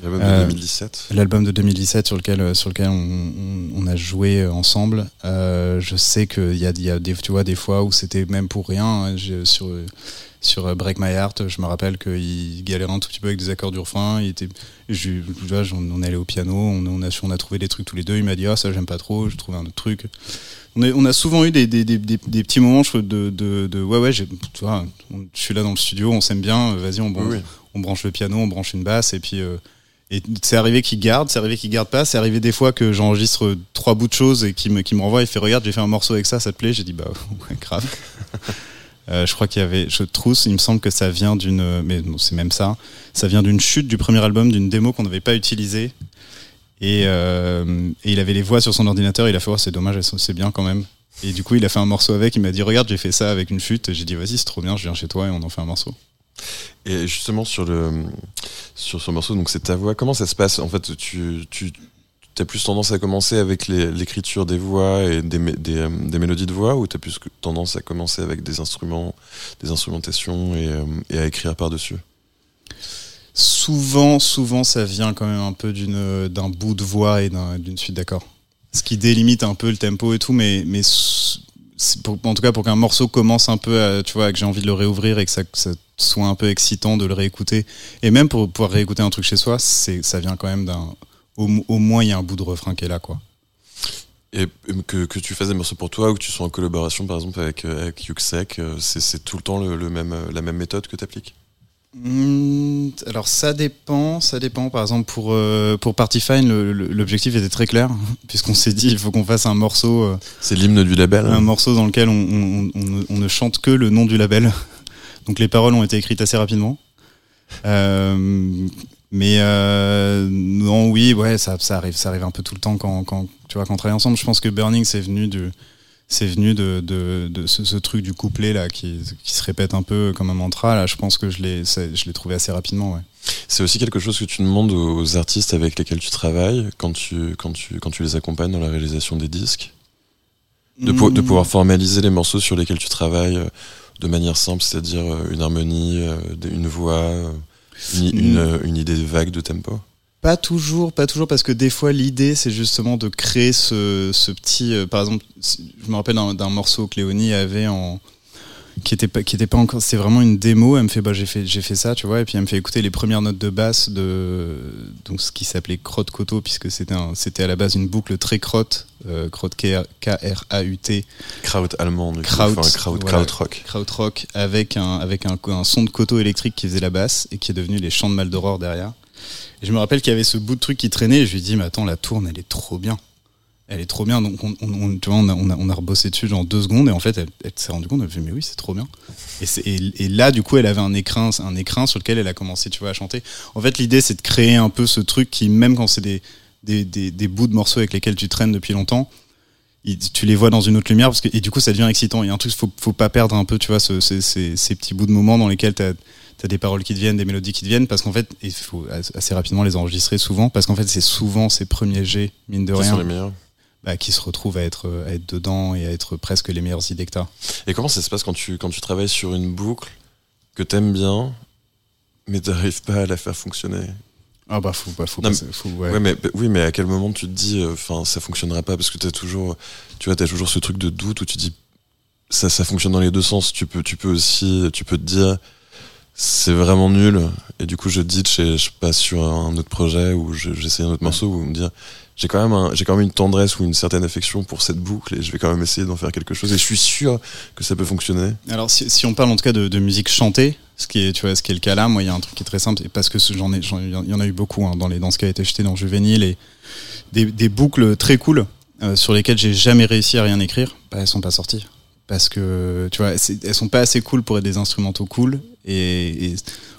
L'album Euh, de 2017. L'album de 2017 sur lequel, euh, sur lequel on, on- on a joué euh, ensemble. Euh, je sais qu'il y a, y a des, tu vois, des fois où c'était même pour rien. hein. Sur, euh, sur euh, Break My Heart, je me rappelle qu'il galérait un tout petit peu avec des accords du refrain. Il était, je, tu vois, on, on est allé au piano, on, on, a, on a trouvé des trucs tous les deux. Il m'a dit, ah, ça, j'aime pas trop, je trouvé un autre truc. On, est- on a souvent eu des, des, des, des, des petits moments je de, de, de ouais, ouais, tu vois, je suis là dans le studio, on s'aime bien, euh, vas-y, on, oui. on branche le piano, on branche une basse, et puis. euh, et c'est arrivé qu'il garde, c'est arrivé qu'il garde pas, c'est arrivé des fois que j'enregistre trois bouts de choses et qu'il me, qu'il me renvoie, il fait regarde, j'ai fait un morceau avec ça, ça te plaît? J'ai dit bah ouais, grave. Euh, je crois qu'il y avait, je trousse, il me semble que ça vient d'une, mais non, c'est même ça, ça vient d'une chute du premier album, d'une démo qu'on n'avait pas utilisée. Et, euh, et il avait les voix sur son ordinateur, il a fait oh, c'est dommage, c'est bien quand même. Et du coup, il a fait un morceau avec, il m'a dit regarde, j'ai fait ça avec une flûte. J'ai dit vas-y, c'est trop bien, je viens chez toi et on en fait un morceau. Et justement sur le sur ce morceau, donc c'est ta voix. Comment ça se passe? En fait, tu tu as plus tendance à commencer avec l'écriture des voix et des, euh, des mélodies de voix, ou t'as plus que tendance à commencer avec des instruments, des instrumentations et, euh, à écrire par dessus Souvent, souvent, ça vient quand même un peu d'un bout de voix et d'un- d'une suite d'accords. Ce qui délimite un peu le tempo et tout, mais mais en tout cas pour qu'un morceau commence un peu, à, tu vois, que j'ai envie de le réouvrir et que ça, soit un peu excitant de le réécouter, et même pour pouvoir réécouter un truc chez soi, c'est ça vient quand même d'un au, mo- au moins il y a un bout de refrain qui est là, quoi. Et que, que tu fasses des morceaux pour toi ou que tu sois en collaboration par exemple avec, euh, avec Yuxek, euh, c'est tout le temps le même, euh, la même méthode que tu appliques Hmm, alors ça dépend, ça dépend. Par exemple pour euh, pour Party Fine, l'objectif était très clair puisqu'on s'est dit il faut qu'on fasse un morceau. euh, C'est l'hymne du label un hein morceau dans lequel on, on- on ne- on ne chante que le nom du label. Donc les paroles ont été écrites assez rapidement. Euh, mais euh, non, oui, ouais, ça, ça arrive, ça arrive un peu tout le temps quand, quand tu vois, quand on travaille ensemble. Je pense que Burning, c'est venu du, c'est venu de, de, de ce, ce truc du couplet là qui, qui se répète un peu comme un mantra. Là, je pense que je l'ai, je l'ai trouvé assez rapidement. Ouais. C'est aussi quelque chose que tu demandes aux artistes avec lesquels tu travailles quand tu, quand tu, quand tu les accompagnes dans la réalisation des disques de, de Mm. pouvoir formaliser les morceaux sur lesquels tu travailles euh, de manière simple, c'est-à-dire euh, une harmonie, euh, une voix, une, une, Mm. une idée vague de tempo. Pas toujours, pas toujours, parce que des fois l'idée c'est justement de créer ce, ce petit. euh, par exemple, je me rappelle d'un morceau que Léonie avait en qui était pas qui était pas encore. C'est vraiment une démo. Elle me fait bah j'ai fait j'ai fait ça, tu vois, et puis elle me fait écouter les premières notes de basse de donc ce qui s'appelait crotte coteau puisque c'était c'était à la base une boucle très crotte, euh, crotte K R A U T Kraut allemand. Kraut, Enfin, kraut, voilà. krautrock. krautrock avec un avec un, un son de coteau électrique qui faisait la basse et qui est devenu les chants de Mal d'Aurore derrière. Et je me rappelle qu'il y avait ce bout de truc qui traînait et je lui dit mais attends la tourne elle est trop bien. Elle est trop bien donc on, tu vois on a, rebossé dessus genre deux secondes et en fait elle, s'est rendue compte elle a fait mais oui c'est trop bien. Et, là du coup elle avait un écrin un sur lequel elle a commencé tu vois à chanter. En fait l'idée c'est de créer un peu ce truc qui même quand c'est des, des, des, bouts de morceaux avec lesquels tu traînes depuis longtemps tu les vois dans une autre lumière et du coup ça devient excitant. Il y a un truc faut pas perdre un peu tu vois ce- ce- ces, ces petits bouts de moments dans lesquels tu as des paroles qui te viennent, des mélodies qui te viennent parce qu'en fait il faut as- assez rapidement les enregistrer souvent parce qu'en fait c'est souvent ces premiers jets mine de rien sont les meilleurs bah, qui se retrouvent à être, à être dedans et à être presque les meilleures idées que t'as. Et comment ça se passe quand tu, quand tu travailles sur une boucle que t'aimes bien, mais t'arrives pas à la faire fonctionner? Ah bah faut, bah, faut, Non, passer- faut- ouais. Ouais, mais oui, mais à quel moment tu te dis, enfin, ça fonctionnera pas? Parce que t'as toujours, tu vois, t'as toujours ce truc de doute où tu dis, ça, ça fonctionne dans les deux sens. Tu peux, tu peux aussi, tu peux te dire, c'est vraiment nul et du coup je ditch et je passe sur un autre projet ou je- j'essaie un autre morceau ou me dire, j'ai quand même, j'ai quand même une tendresse ou une certaine affection pour cette boucle et je vais quand même essayer d'en faire quelque chose et je suis sûr que ça peut fonctionner. Alors si, on parle en tout cas de, musique chantée, ce qui est tu vois ce qui est le cas là, moi il y a un truc qui est très simple parce que j'en ai y en a eu beaucoup hein, dans les dans ce qui a été jeté dans Juvénile et des, des boucles très cool euh, sur lesquelles j'ai jamais réussi à rien écrire, bah, elles sont pas sorties parce que tu vois elles sont pas assez cool pour être des instrumentaux cool et, et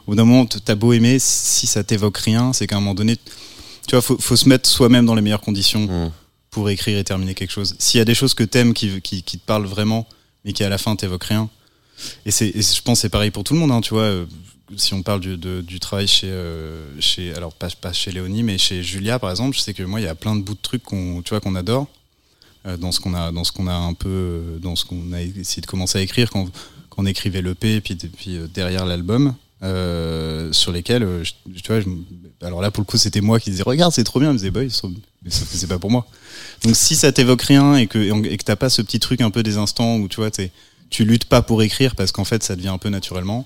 au bout d'un moment t'as beau aimer si ça t'évoque rien, c'est qu'à un moment donné tu vois faut, faut se mettre soi-même dans les meilleures conditions Mm. pour écrire et terminer quelque chose. S'il y a des choses que t'aimes qui, qui, qui te parlent vraiment, mais qui à la fin t'évoquent rien, et, c'est, je pense c'est pareil pour tout le monde, hein, tu vois. euh, Si on parle du, de- du travail chez, euh, chez, alors pas, pas chez Léonie, mais chez Julia par exemple, je sais que moi il y a plein de bouts de trucs qu'on, tu vois, qu'on adore euh, dans ce qu'on a, dans ce qu'on a un peu, dans ce qu'on a essayé de commencer à écrire quand, quand on écrivait l'EP, et puis, puis euh, derrière l'album. euh, sur lesquels, euh, je- tu vois, je alors là pour le coup c'était moi qui disais regarde c'est trop bien, il me disait bah, sont- mais c'est pas pour moi. Donc si ça t'évoque rien et que et que t'as pas ce petit truc un peu des instants où tu vois t'es- tu luttes pas pour écrire parce qu'en fait ça devient un peu naturellement.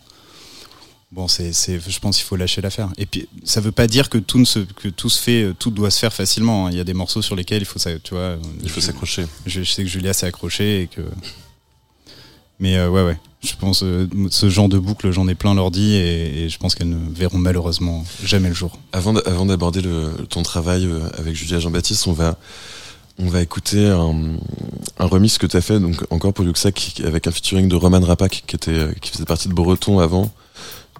Bon c'est c'est je pense qu'il faut lâcher l'affaire. Et puis ça veut pas dire que tout ne se que tout se fait tout doit se faire facilement. hein. Il y a des morceaux sur lesquels il faut ça tu vois. Il faut je- s'accrocher. je, je sais que Julia s'est accrochée et que. Mais euh, ouais, ouais. Je pense euh, ce genre de boucle, j'en ai plein l'ordi et, je pense qu'elles ne verront malheureusement jamais le jour. Avant, d'aborder ton travail euh, avec Julia Jean-Baptiste, on va, on va écouter un, remix que tu as fait, donc encore pour Yuxak, avec un featuring de Roman Rapak, qui, était, euh, qui faisait partie de Breton avant.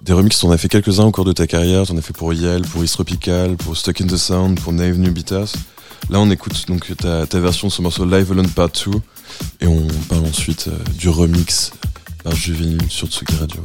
Des remixes, t'en as fait quelques-uns au cours de ta carrière, t'en as fait pour Yale, pour East Tropical, pour Stuck in the Sound, pour Naive New Beaters. Là, on écoute donc ta, ta version de ce morceau Live Alone Part 2, et on parle ensuite euh, du remix par Juvénile sur Tsugi Radio.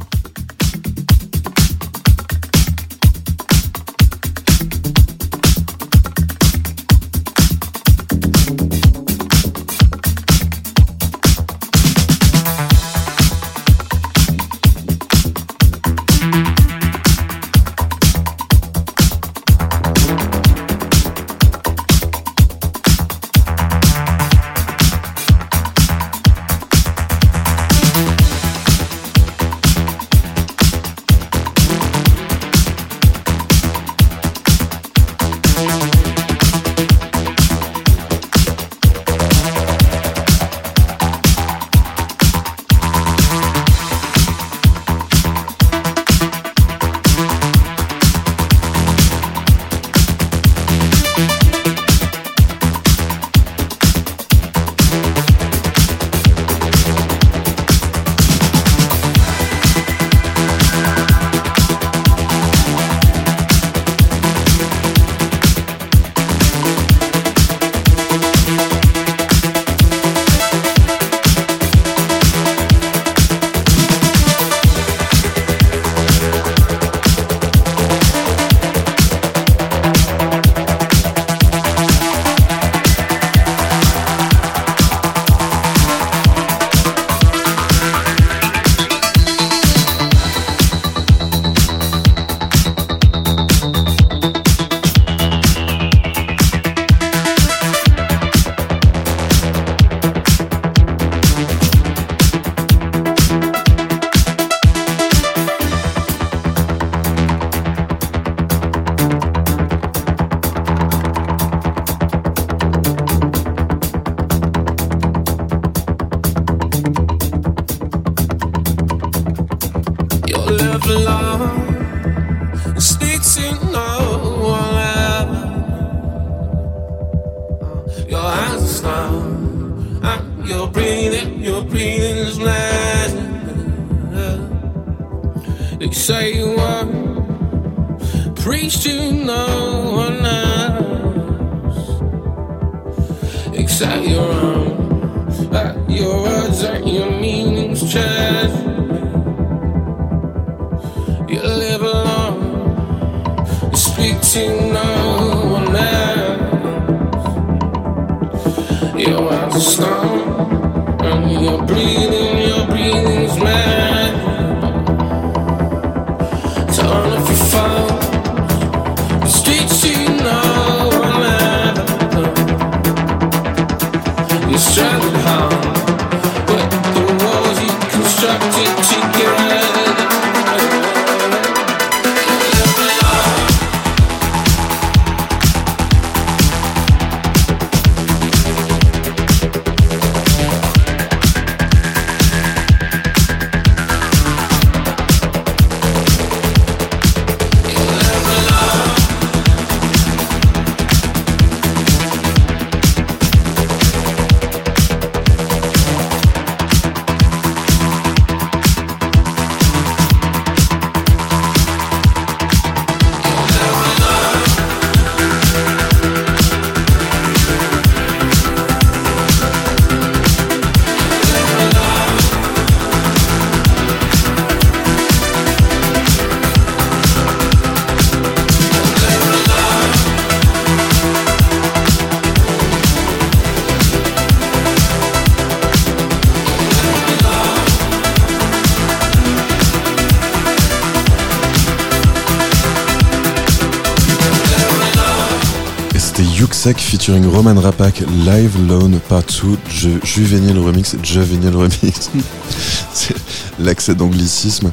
Yuxek featuring Roman Rapak, Live Lone Part 2, Ju- Juvenile Remix, Juvenile Remix. C'est l'accès d'anglicisme.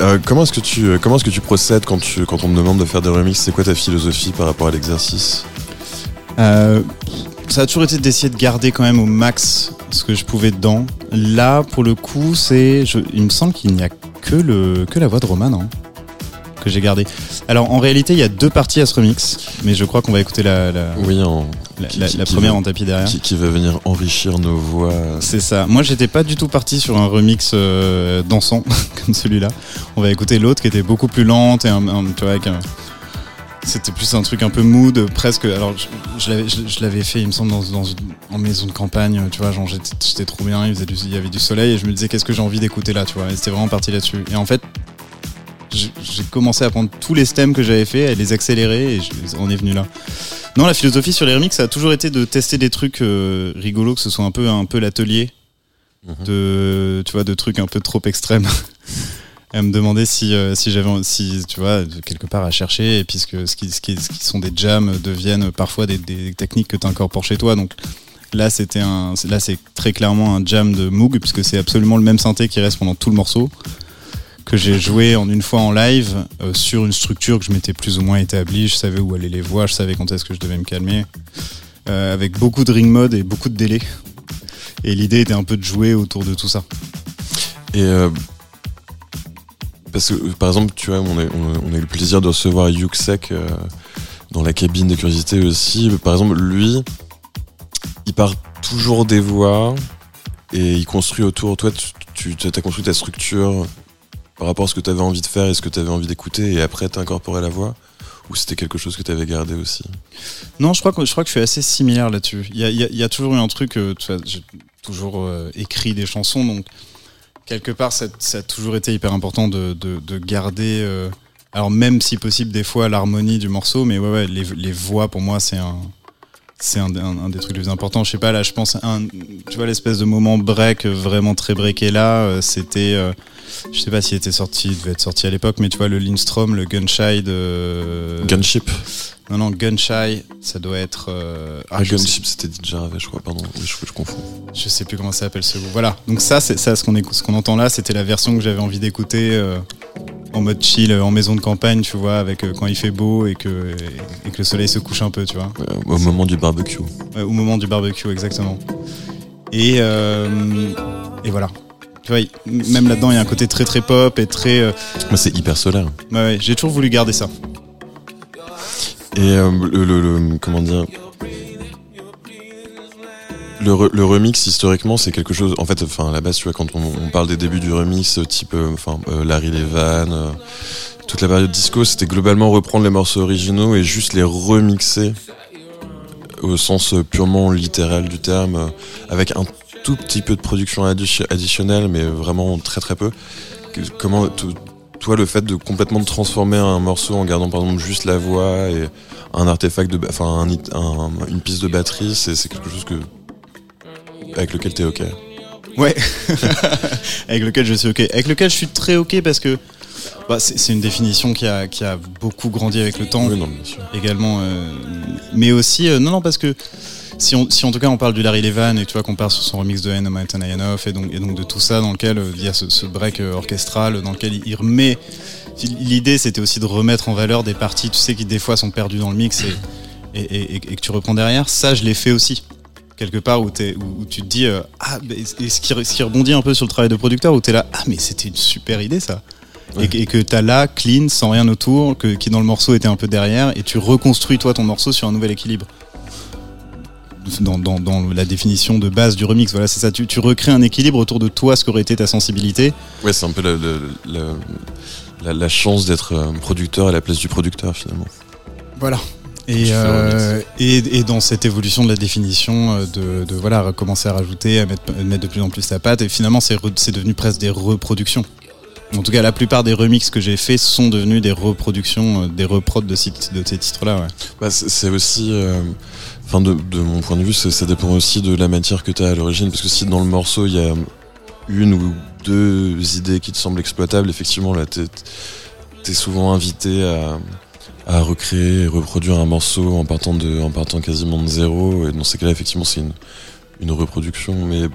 Euh, comment est-ce que tu euh, est-ce que tu procèdes quand tu quand on te demande de faire des remixes? C'est quoi ta philosophie par rapport à l'exercice? Euh, ça a toujours été d'essayer de garder quand même au max ce que je pouvais dedans. Là, pour le coup, c'est, il me semble qu'il n'y a que le que la voix de Roman hein, que j'ai gardé. Alors en réalité, il y a deux parties à ce remix, mais je crois qu'on va écouter la la, Oui, en, la, qui- la- qui- la qui première en tapis derrière. qui, qui va venir enrichir nos voix. C'est ça. Moi, j'étais pas du tout parti sur un remix euh, dansant comme celui-là. On va écouter l'autre qui était beaucoup plus lente et un, un- tu vois, avec un- C'était plus un truc un peu mood, presque. Alors, je, je l'avais, fait, il me semble, dans, dans une, en maison de campagne. Tu vois, genre j'étais, j'étais trop bien. Il, faisait du- il y avait du soleil et je me disais qu'est-ce que j'ai envie d'écouter là, tu vois? Et c'était vraiment parti là-dessus. Et en fait, j'ai commencé à prendre tous les stems que j'avais fait, à les accélérer et je- on est venu là. Non, la philosophie sur les remixes, ça a toujours été de tester des trucs euh, rigolos, que ce soit un peu un peu l'atelier de tu vois de trucs un peu trop extrêmes. à me demander si euh, si j'avais si tu vois quelque part à chercher et puisque ce qui ce qui, ce qui sont des jams deviennent parfois des, des techniques que tu incorpores chez toi donc là c'était un là c'est très clairement un jam de Moog puisque c'est absolument le même synthé qui reste pendant tout le morceau que j'ai joué en une fois en live euh, sur une structure que je m'étais plus ou moins établie je savais où allaient les voix je savais quand est-ce que je devais me calmer euh, avec beaucoup de ring mode et beaucoup de délai et l'idée était un peu de jouer autour de tout ça Et euh, parce que par exemple, tu vois, on a, eu le plaisir de recevoir Yuxek euh, dans la cabine de curiosité aussi. Par exemple, lui, il part toujours des voix et il construit autour. Toi, tu as construit ta structure par rapport à ce que tu avais envie de faire et ce que tu avais envie d'écouter et après tu incorporé la voix? Ou c'était quelque chose que tu avais gardé aussi? Non, je crois que je crois que je suis assez similaire là-dessus. Il y a, toujours eu un truc. euh, j'ai toujours euh, écrit des chansons, donc quelque part, ça, a toujours été hyper important de, de, de garder. euh, alors même si possible, des fois l'harmonie du morceau, mais ouais, les voix pour moi c'est un c'est un, un- un des trucs les plus importants. Je sais pas là, je pense un, tu vois l'espèce de moment break euh, vraiment très breaké là, euh, c'était. euh, je sais pas s'il était sorti, il devait être sorti à l'époque, mais tu vois le Lindstrom, le Gunshy de. Gunship Non, non, Gunshy, ça doit être. euh, Ah, sais- Gunship c'était DJ Ravet, je crois, pardon. Oui, je, je confonds. Je sais plus comment ça s'appelle ce groupe. Voilà. Donc ça, c'est ça, ce qu'on ce qu'on entend là, c'était la version que j'avais envie d'écouter euh, en mode chill, euh, en maison de campagne, tu vois, avec euh, quand il fait beau et que et que le soleil se couche un peu, tu vois. Au moment du barbecue. Ouais, au moment du barbecue, exactement. Et et voilà. Tu vois, même là-dedans, il y a un côté très très pop et très. c'est hyper solaire. ouais, ouais, j'ai toujours voulu garder ça. Et euh, le, comment dire le, le remix historiquement c'est quelque chose en fait enfin à la base tu vois quand on, parle des débuts du remix euh, type euh, enfin Larry Levan toute la période disco c'était globalement reprendre les morceaux originaux et juste les remixer au sens purement littéral du terme avec un tout petit peu de production addi- additionnelle mais vraiment très très peu. Comment toi le fait de complètement transformer un morceau en gardant par exemple juste la voix et un artefact de enfin un, hit- un- une piste de batterie c'est quelque chose que avec lequel t'es ok? Ouais, avec lequel je suis ok. Avec lequel je suis très ok parce que bah, c'est une définition qui a, qui a beaucoup grandi avec le temps Oui, non, bien sûr. également. euh, mais aussi, euh, non, non, parce que si, on, si en tout cas on parle du Larry Levan et tu vois qu'on parle sur son remix de N. Off et donc, et donc de tout ça dans lequel il y a ce, ce break euh, orchestral dans lequel il, remet. L'idée c'était aussi de remettre en valeur des parties, tu sais, qui des fois sont perdues dans le mix et, et, et- que tu reprends derrière. Ça, je l'ai fait aussi quelque part où, t'es- où, où tu te dis euh, ah mais- et ce qui, ce qui rebondit un peu sur le travail de producteur où tu es là ah mais c'était une super idée ça Ouais. et, que- et que tu as là clean sans rien autour que, qui dans le morceau était un peu derrière et tu reconstruis toi ton morceau sur un nouvel équilibre dans, dans, dans la définition de base du remix voilà c'est ça tu, tu recrées un équilibre autour de toi ce qu'aurait été ta sensibilité Ouais, c'est un peu la, chance d'être euh, producteur à la place du producteur finalement. Voilà. Et, euh, et, et dans cette évolution de la définition, euh, de, de voilà, recommencer à rajouter, à mettre, à mettre de plus en plus ta patte, et finalement c'est devenu presque des reproductions. En tout cas, la plupart des remixes que j'ai faits sont devenus des reproductions, des reprods de, ces- de ces titres-là. Ouais. Bah, c'est c'est aussi, euh, enfin de, mon point de vue, ça dépend aussi de la matière que tu as à l'origine, parce que si dans le morceau il y a une ou deux idées qui te semblent exploitables, effectivement là t'es es souvent invité à, recréer et reproduire un morceau en partant de, en partant quasiment de zéro, et dans ces cas-là effectivement c'est une, une reproduction, mais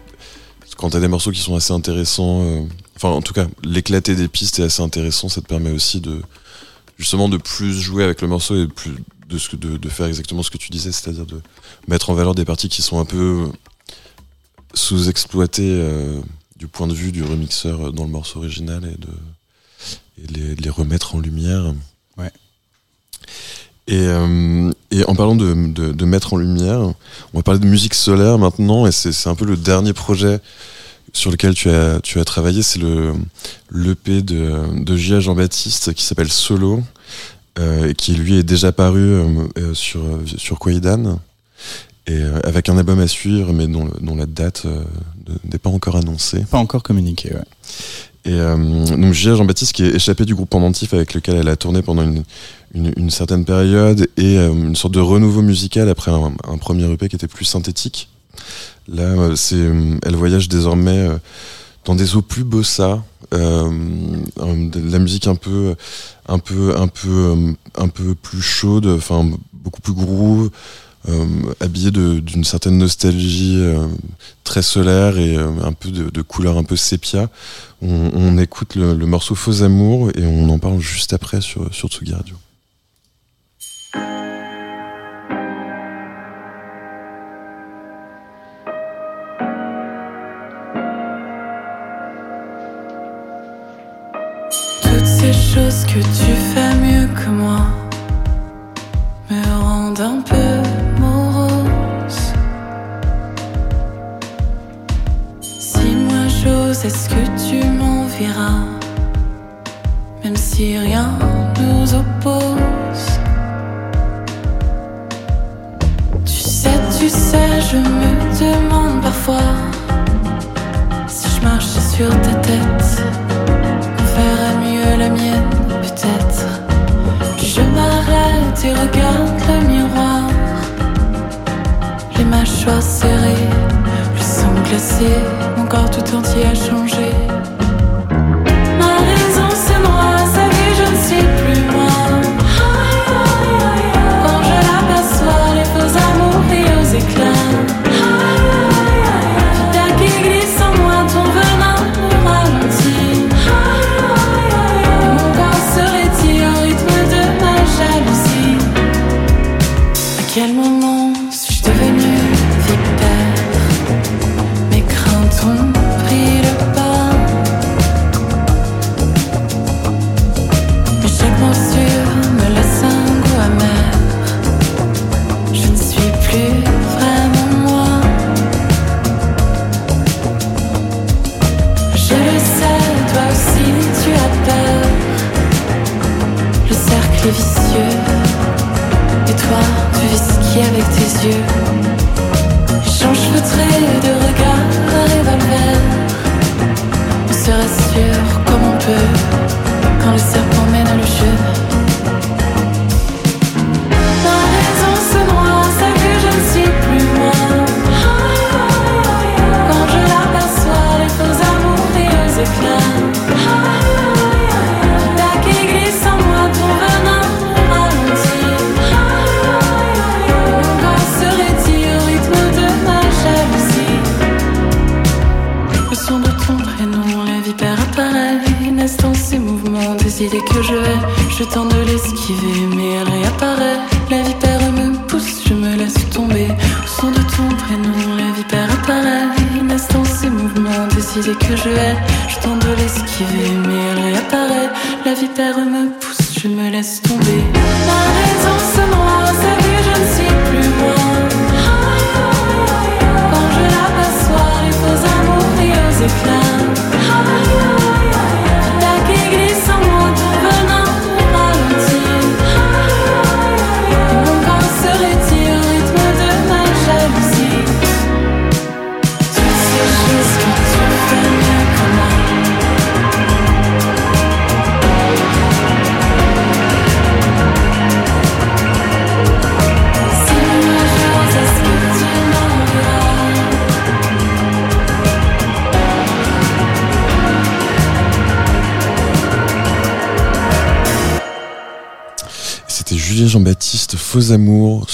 quand t'as des morceaux qui sont assez intéressants, euh, enfin en tout cas l'éclater des pistes est assez intéressant, ça te permet aussi de justement de plus jouer avec le morceau et de plus de, ce que, de, de faire exactement ce que tu disais, c'est-à-dire de mettre en valeur des parties qui sont un peu sous-exploitées euh, du point de vue du remixeur dans le morceau original et de, et les, remettre en lumière. Ouais. Et, euh, et en parlant de, de, de mettre en lumière, on va parler de musique solaire maintenant, et c'est un peu le dernier projet sur lequel tu as, tu as travaillé, c'est le l'EP de, de J.A. Jean-Baptiste qui s'appelle Solo, qui lui est déjà paru euh, euh, sur, sur Kwaidan, et euh, avec un album à suivre, mais dont, dont la date euh, ne- n'est pas encore annoncée. Pas encore communiqué. Ouais. Et euh, donc J.A. Jean-Baptiste qui est échappé du groupe pendentif avec lequel elle a tourné pendant une, une, une certaine période et euh, une sorte de renouveau musical après un, un premier EP qui était plus synthétique. Là, euh, c'est, euh, elle voyage désormais euh, dans des eaux plus bossa, euh, de la musique un peu, un peu, un peu, euh, un peu plus chaude, enfin beaucoup plus groove, euh, habillée d'une certaine nostalgie très solaire et un peu de, de couleur un peu sépia. On, écoute le, le morceau Faux Amour et on en parle juste après sur, sur Tsugi Radio. Que tu fais mieux que moi me rendent un peu morose. Si moi j'ose, est-ce que tu m'enverras Même si rien nous oppose. Tu sais, tu sais, je me demande parfois si je marchais sur ta tête. On ferait mieux la mienne, m'arrête et regarde le miroir. Les mâchoires serrées, le sang glacé, mon corps tout entier a changé. Ski avec tes yeux. Échange feutré de regards à revolver. On se rassure comme on peut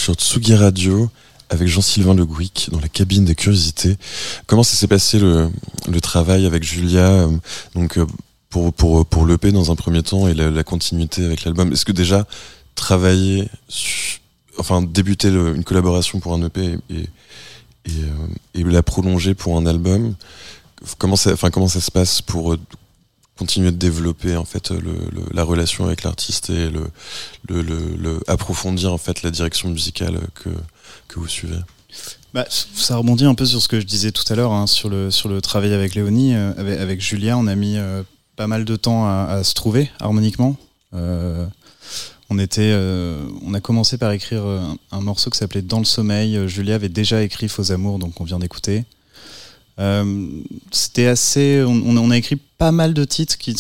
sur Tsugi Radio avec Jean-Sylvain Le Gouic dans la cabine des curiosités. Comment ça s'est passé le, travail avec Julia euh, donc euh, pour pour pour l'EP dans un premier temps et la, continuité avec l'album? Est-ce que déjà travailler enfin débuter une collaboration pour un EP et euh, et la prolonger pour un album comment ça enfin comment ça se passe pour continuer de développer en fait la relation avec l'artiste et approfondir en fait la direction musicale que que vous suivez. Bah, ça rebondit un peu sur ce que je disais tout à l'heure, hein, sur, le, sur le travail avec Léonie. euh, avec, Julia, on a mis euh, pas mal de temps à, se trouver harmoniquement. Euh, on, était, on a commencé par écrire un, morceau qui s'appelait Dans le sommeil. Julia avait déjà écrit Faux amours, donc on vient d'écouter. Euh, C'était assez. On, on a- écrit pas mal de titres qui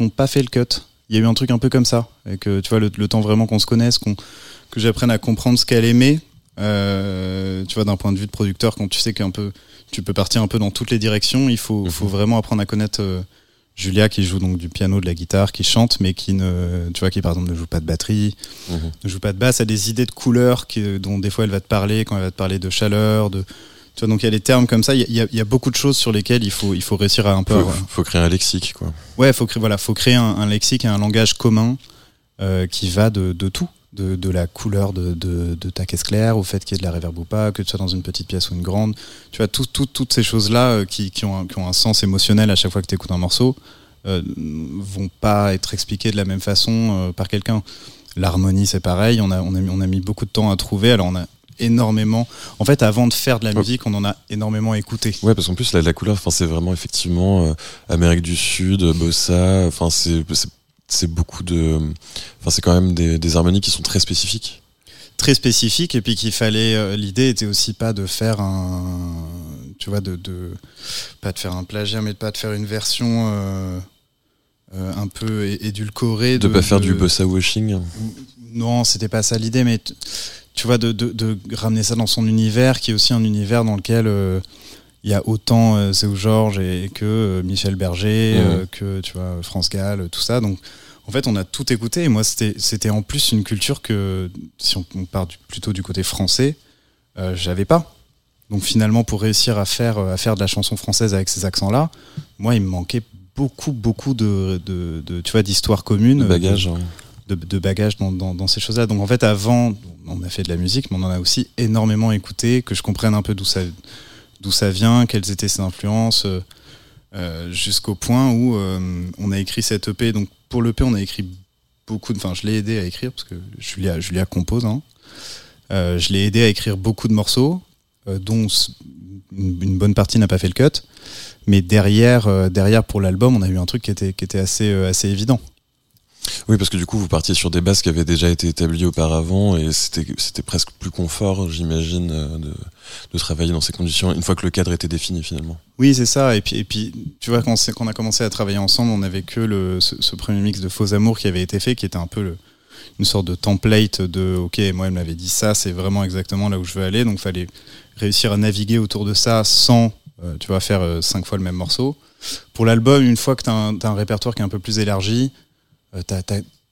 n'ont pas fait le cut. Il y a eu un truc un peu comme ça. Et que tu vois, le, le temps vraiment qu'on se connaisse, qu'on que j'apprenne à comprendre ce qu'elle aimait. Euh, tu vois, d'un point de vue de producteur, quand tu sais qu'un peu, tu peux partir un peu dans toutes les directions, il faut, Mhm. faut vraiment apprendre à connaître euh, Julia qui joue donc du piano, de la guitare, qui chante, mais qui ne, tu vois, qui par exemple ne joue pas de batterie, Mhm. ne joue pas de basse, a des idées de couleurs qui, dont des fois elle va te parler quand elle va te parler de chaleur, de, tu vois, donc il y a des termes comme ça. Il y a- y, beaucoup de choses sur lesquelles il faut, il faut réussir à un peu. Faut, avoir- faut créer un lexique quoi. Ouais, faut créer, voilà, faut créer un, un lexique et un langage commun euh, qui va de, de tout, de, de la couleur de, de, de ta caisse claire, au fait qu'il y ait de la reverb ou pas, que tu sois dans une petite pièce ou une grande. Tu vois, tout, tout- toutes ces choses-là euh, qui, qui, ont un, qui ont un sens émotionnel à chaque fois que tu écoutes un morceau euh, vont pas être expliquées de la même façon euh, par quelqu'un. L'harmonie, c'est pareil. On a, on, a mis, on a mis beaucoup de temps à trouver. Alors, on a énormément. En fait, avant de faire de la musique, on en a énormément écouté. Ouais, parce qu'en plus la, la couleur, c'est vraiment effectivement euh, Amérique du Sud, bossa. Enfin c'est beaucoup de, enfin c'est quand même des, des harmonies qui sont très spécifiques. très spécifique et puis qu'il fallait euh, l'idée était aussi pas de faire un tu vois de, de pas de faire un plagiat mais de pas de faire une version euh, euh, un peu édulcorée De, pas faire de- du bossa washing. non c'était pas ça l'idée mais tu vois de, de, de ramener ça dans son univers qui est aussi un univers dans lequel euh, il y a autant euh, Zéo Georges et, que euh, Michel Berger, euh, que tu vois France Gall, tout ça. Donc en fait, on a tout écouté. Et moi, c'était en plus une culture que, si on, on part du- plutôt du côté français, j'avais pas. Donc finalement, pour réussir à faire à faire de la chanson française avec ces accents-là, moi, il me manquait beaucoup beaucoup de, de, de- tu vois d'histoires communes, Le bagage. hein. De, bagages dans, ces choses-là. Donc en fait, avant, on a fait de la musique, mais on en a aussi énormément écouté, que je comprenne un peu d'où ça, d'où ça vient, quelles étaient ses influences, euh, euh, jusqu'au point où euh, on a écrit cette EP. Donc pour l'EP, on a écrit beaucoup, enfin je l'ai aidé à écrire, parce que Julia, Julia compose. hein. Je l'ai aidé à écrire beaucoup de morceaux, dont une, bonne partie n'a pas fait le cut. Mais derrière, derrière pour l'album, on a eu un truc qui était, qui était assez, assez évident. Oui, parce que du coup, vous partiez sur des bases qui avaient déjà été établies auparavant et c'était presque plus confort, j'imagine, euh, de, de travailler dans ces conditions une fois que le cadre était défini finalement. Oui, c'est ça. Et puis, et puis, tu vois, quand, quand on a commencé à travailler ensemble, on n'avait que le, ce, premier mix de Faux Amour qui avait été fait, qui était un peu une sorte de template de OK, moi, elle m'avait dit ça, c'est vraiment exactement là où je veux aller. Donc, fallait réussir à naviguer autour de ça sans, euh, tu vois, faire euh, cinq fois le même morceau. Pour l'album, une fois que tu as, un répertoire qui est un peu plus élargi, euh,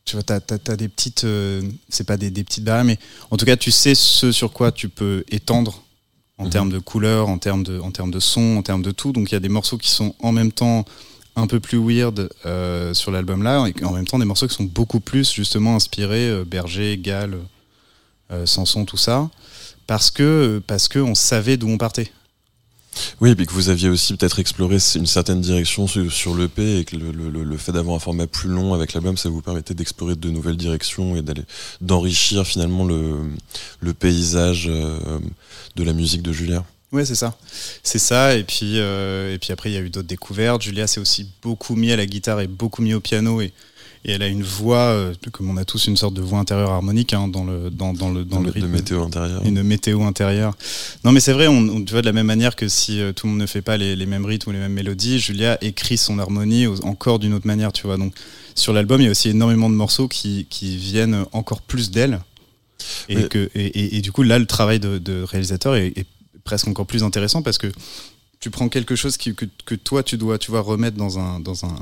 tu vois, t'as, t'as- t'as des petites, euh, c'est pas des, des petites barrières, mais en tout cas, tu sais ce sur quoi tu peux étendre en Mhm. termes de couleurs, en termes de, en termes de son, en termes de tout. Donc il y a des morceaux qui sont en même temps un peu plus weird euh, sur l'album là, et en même temps des morceaux qui sont beaucoup plus justement inspirés euh, Berger, Gall, Sanson, tout ça, parce que parce que on savait d'où on partait. Oui, et puis que vous aviez aussi peut-être exploré une certaine direction sur, l'EP et que le, le- fait d'avoir un format plus long avec l'album, ça vous permettait d'explorer de nouvelles directions et d'aller d'enrichir finalement le, paysage euh, de la musique de Julia? Ouais, c'est ça. C'est ça. Et puis, euh, et puis après, il y a eu d'autres découvertes. Julia s'est aussi beaucoup mis à la guitare et beaucoup mis au piano. Et, et elle a une voix, euh, comme on a tous une sorte de voix intérieure harmonique hein, dans, le, dans, dans le, dans le de rythme. météo intérieur. Une météo intérieure. Non, mais c'est vrai, on, on- tu vois, de la même manière que si euh, tout le monde ne fait pas les, les mêmes rythmes ou les mêmes mélodies, Julia écrit son harmonie aux- encore d'une autre manière, tu vois. Donc, sur l'album, il y a aussi énormément de morceaux qui, qui viennent encore plus d'elle. Et, Mais- que, et, et- et du coup, là, le travail de, de réalisateur est, est presque encore plus intéressant parce que tu prends quelque chose qui, que, que toi, tu dois, tu vois, remettre dans un, dans un,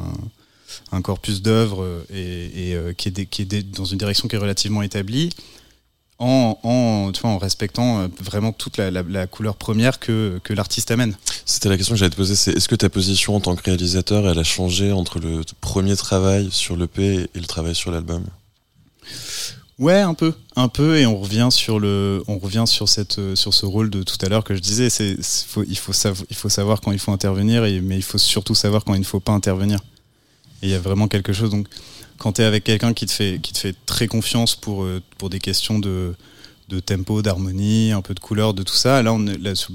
un corpus d'œuvres euh, et, et, euh, qui est, des- qui est des- dans une direction qui est relativement établie en, en, tu vois, en respectant euh, vraiment toute la, la- la couleur première que, que l'artiste amène. C'était la question que j'allais te poser, c'est est-ce que ta position en tant que réalisateur, elle a changé entre le premier travail sur l'EP et le travail sur l'album? Ouais, un peu, un peu, et on revient sur le, on revient sur cette, sur ce rôle de tout à l'heure que je disais. C'est, c'est- faut, il faut savoir, il faut savoir quand il faut intervenir, et, mais il faut surtout savoir quand il ne faut pas intervenir. Il y a vraiment quelque chose. Donc, quand tu es avec quelqu'un qui te fait, qui te fait très confiance pour, euh, pour des questions de, de tempo, d'harmonie, un peu de couleur, de tout ça. Là,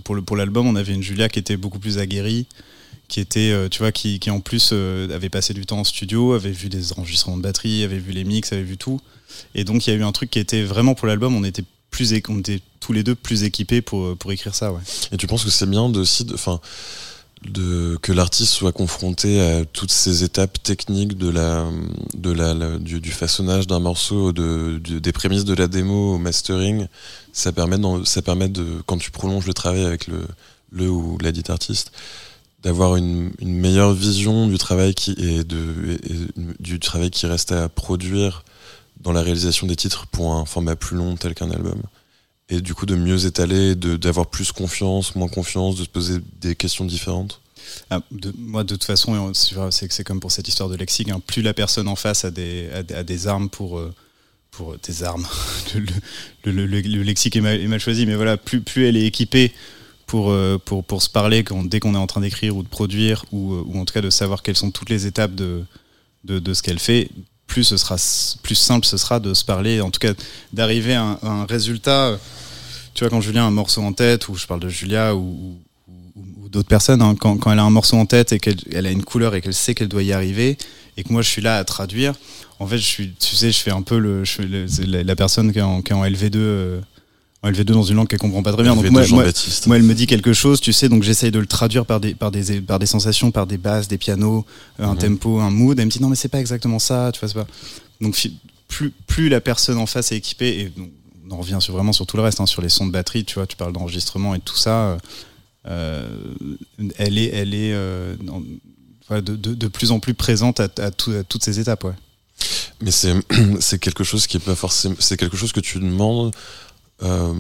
pour pour l'album, on avait une Julia qui était beaucoup plus aguerrie, qui était, euh, tu vois, qui, qui en plus euh, avait passé du temps en studio, avait vu des enregistrements de batterie, avait vu les mix, avait vu tout. Et donc il y a eu un truc qui était vraiment pour l'album, on était plus, on était tous les deux plus équipés pour, pour écrire ça, ouais. Et tu penses que c'est bien de, aussi de, enfin, de, que l'artiste soit confronté à toutes ces étapes techniques de la, de la, la- du, du façonnage d'un morceau, de, des prémices de la démo au mastering. Ça permet, dans- ça permet de, quand tu prolonges le travail avec le, le ou la dite artiste, d'avoir une, une meilleure vision du travail qui de, et- et du travail qui reste à produire dans la réalisation des titres pour un format plus long tel qu'un album et du coup de mieux étaler, d'avoir plus confiance, moins confiance, de se poser des questions différentes. Ah, moi, de toute façon, c'est comme pour cette histoire de lexique. hein, plus la personne en face a des, a, armes pour, euh, pour euh, des armes. le, le, le- le- le lexique est mal, choisi, mais voilà, plus, plus elle est équipée pour, euh, pour, pour se parler dès qu'on est en train d'écrire ou de produire, ou, euh, ou en tout cas de savoir quelles sont toutes les étapes de, de, de ce qu'elle fait, plus ce sera plus simple ce sera de se parler, en tout cas d'arriver à un résultat. Tu vois, quand Julien a un morceau en tête, ou je parle de Julia, ou, ou, ou d'autres personnes, hein, quand, quand elle a un morceau en tête et qu'elle elle a une couleur et qu'elle sait qu'elle doit y arriver, et que moi je suis là à traduire, en fait, je suis, tu sais, je fais un peu le, je la, la personne qui est en, qui est en LV2, euh, en LV2 dans une langue qu'elle comprend pas très bien. Donc LV2 moi, moi, Jean-Baptiste. moi, elle me dit quelque chose, tu sais, donc j'essaye de le traduire par des, par des, par des sensations, par des basses, des pianos, euh, un Mhm. tempo, un mood. Elle me dit non, mais c'est pas exactement ça, tu vois, pas. Donc plus, plus la personne en face est équipée, et donc, on en revient sur, vraiment sur tout le reste, hein, sur les sons de batterie, tu vois, tu parles d'enregistrement et tout ça. euh, elle est, elle est euh, de, plus en plus présente à, à tout- à toutes ces étapes, ouais. Mais c'est quelque chose qui est pas forcément. C'est quelque chose que tu demandes euh,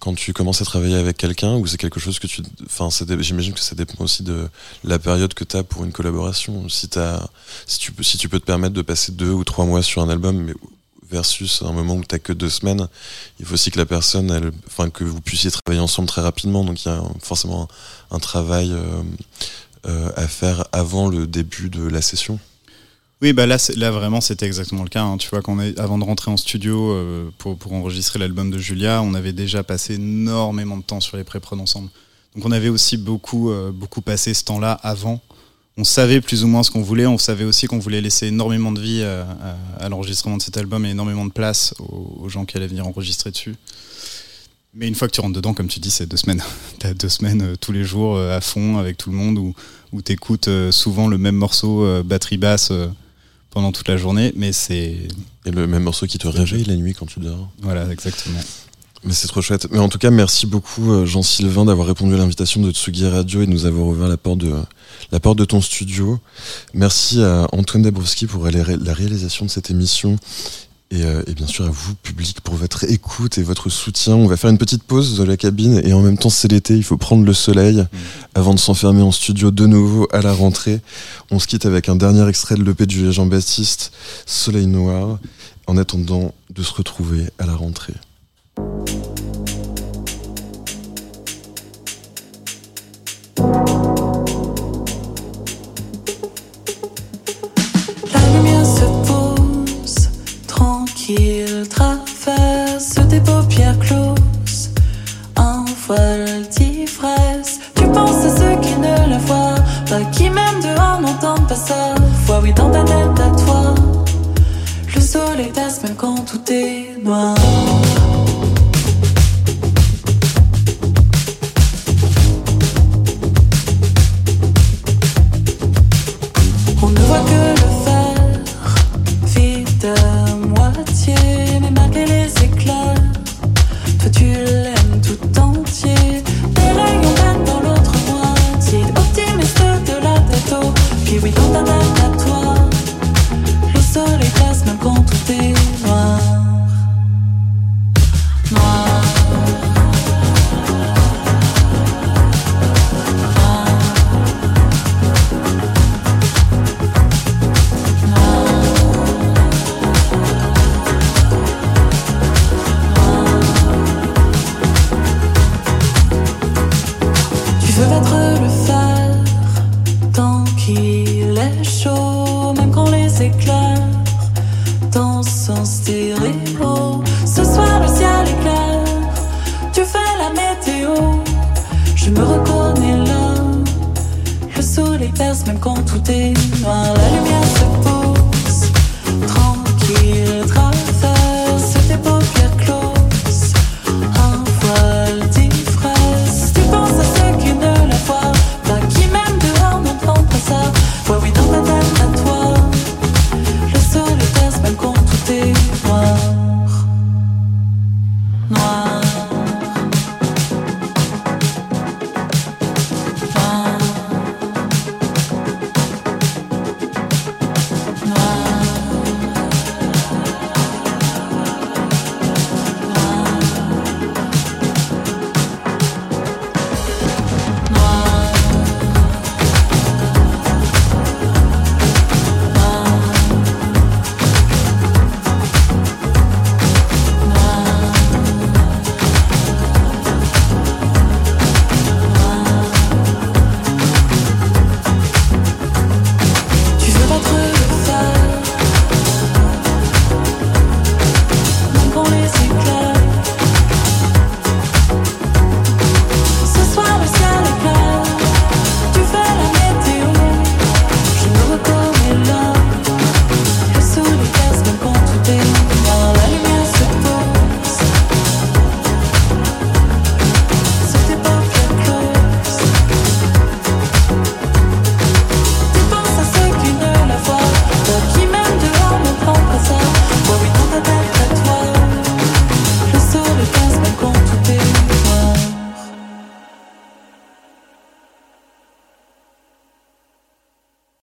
quand tu commences à travailler avec quelqu'un ou c'est quelque chose que tu. Enfin, j'imagine que ça dépend aussi de la période que tu as pour une collaboration. Si, t'as- si, tu si tu peux te permettre de passer deux ou trois mois sur un album, mais versus un moment où t'as que deux semaines, il faut aussi que la personne, elle, enfin que vous puissiez travailler ensemble très rapidement. Donc il y a forcément un, travail euh, euh, à faire avant le début de la session. Oui, bah là, là vraiment, c'était exactement le cas. hein. Tu vois, qu'on est, avant de rentrer en studio euh, pour, pour enregistrer l'album de Julia, on avait déjà passé énormément de temps sur les pré-prod ensemble. Donc, on avait aussi beaucoup, beaucoup passé ce temps-là avant. On savait plus ou moins ce qu'on voulait. On savait aussi qu'on voulait laisser énormément de vie à, à- à l'enregistrement de cet album et énormément de place aux, aux gens qui allaient venir enregistrer dessus. Mais une fois que tu rentres dedans, comme tu dis, c'est deux semaines. T'as deux semaines euh, tous les jours euh, à fond avec tout le monde où, où t'écoutes euh, souvent le même morceau euh, batterie basse euh, pendant toute la journée. Mais c'est Et le même morceau qui te réveille la nuit quand tu dors. voilà exactement. Mais c'est trop chouette. Mais en tout cas, merci beaucoup euh, Jean-Sylvain d'avoir répondu à l'invitation de Tsugi Radio et de nous avoir ouvert la porte de, la porte de ton studio. Merci à Antoine Dabrowski pour la ré- la réalisation de cette émission Et, euh, et bien sûr à vous, public, pour votre écoute et votre soutien. On va faire une petite pause de la cabine et en même temps c'est l'été, il faut prendre le soleil avant de s'enfermer en studio de nouveau à la rentrée. On se quitte avec un dernier extrait de l'EP Julien Jean-Baptiste, Soleil Noir, en attendant de se retrouver à la rentrée. Quand tout est noir.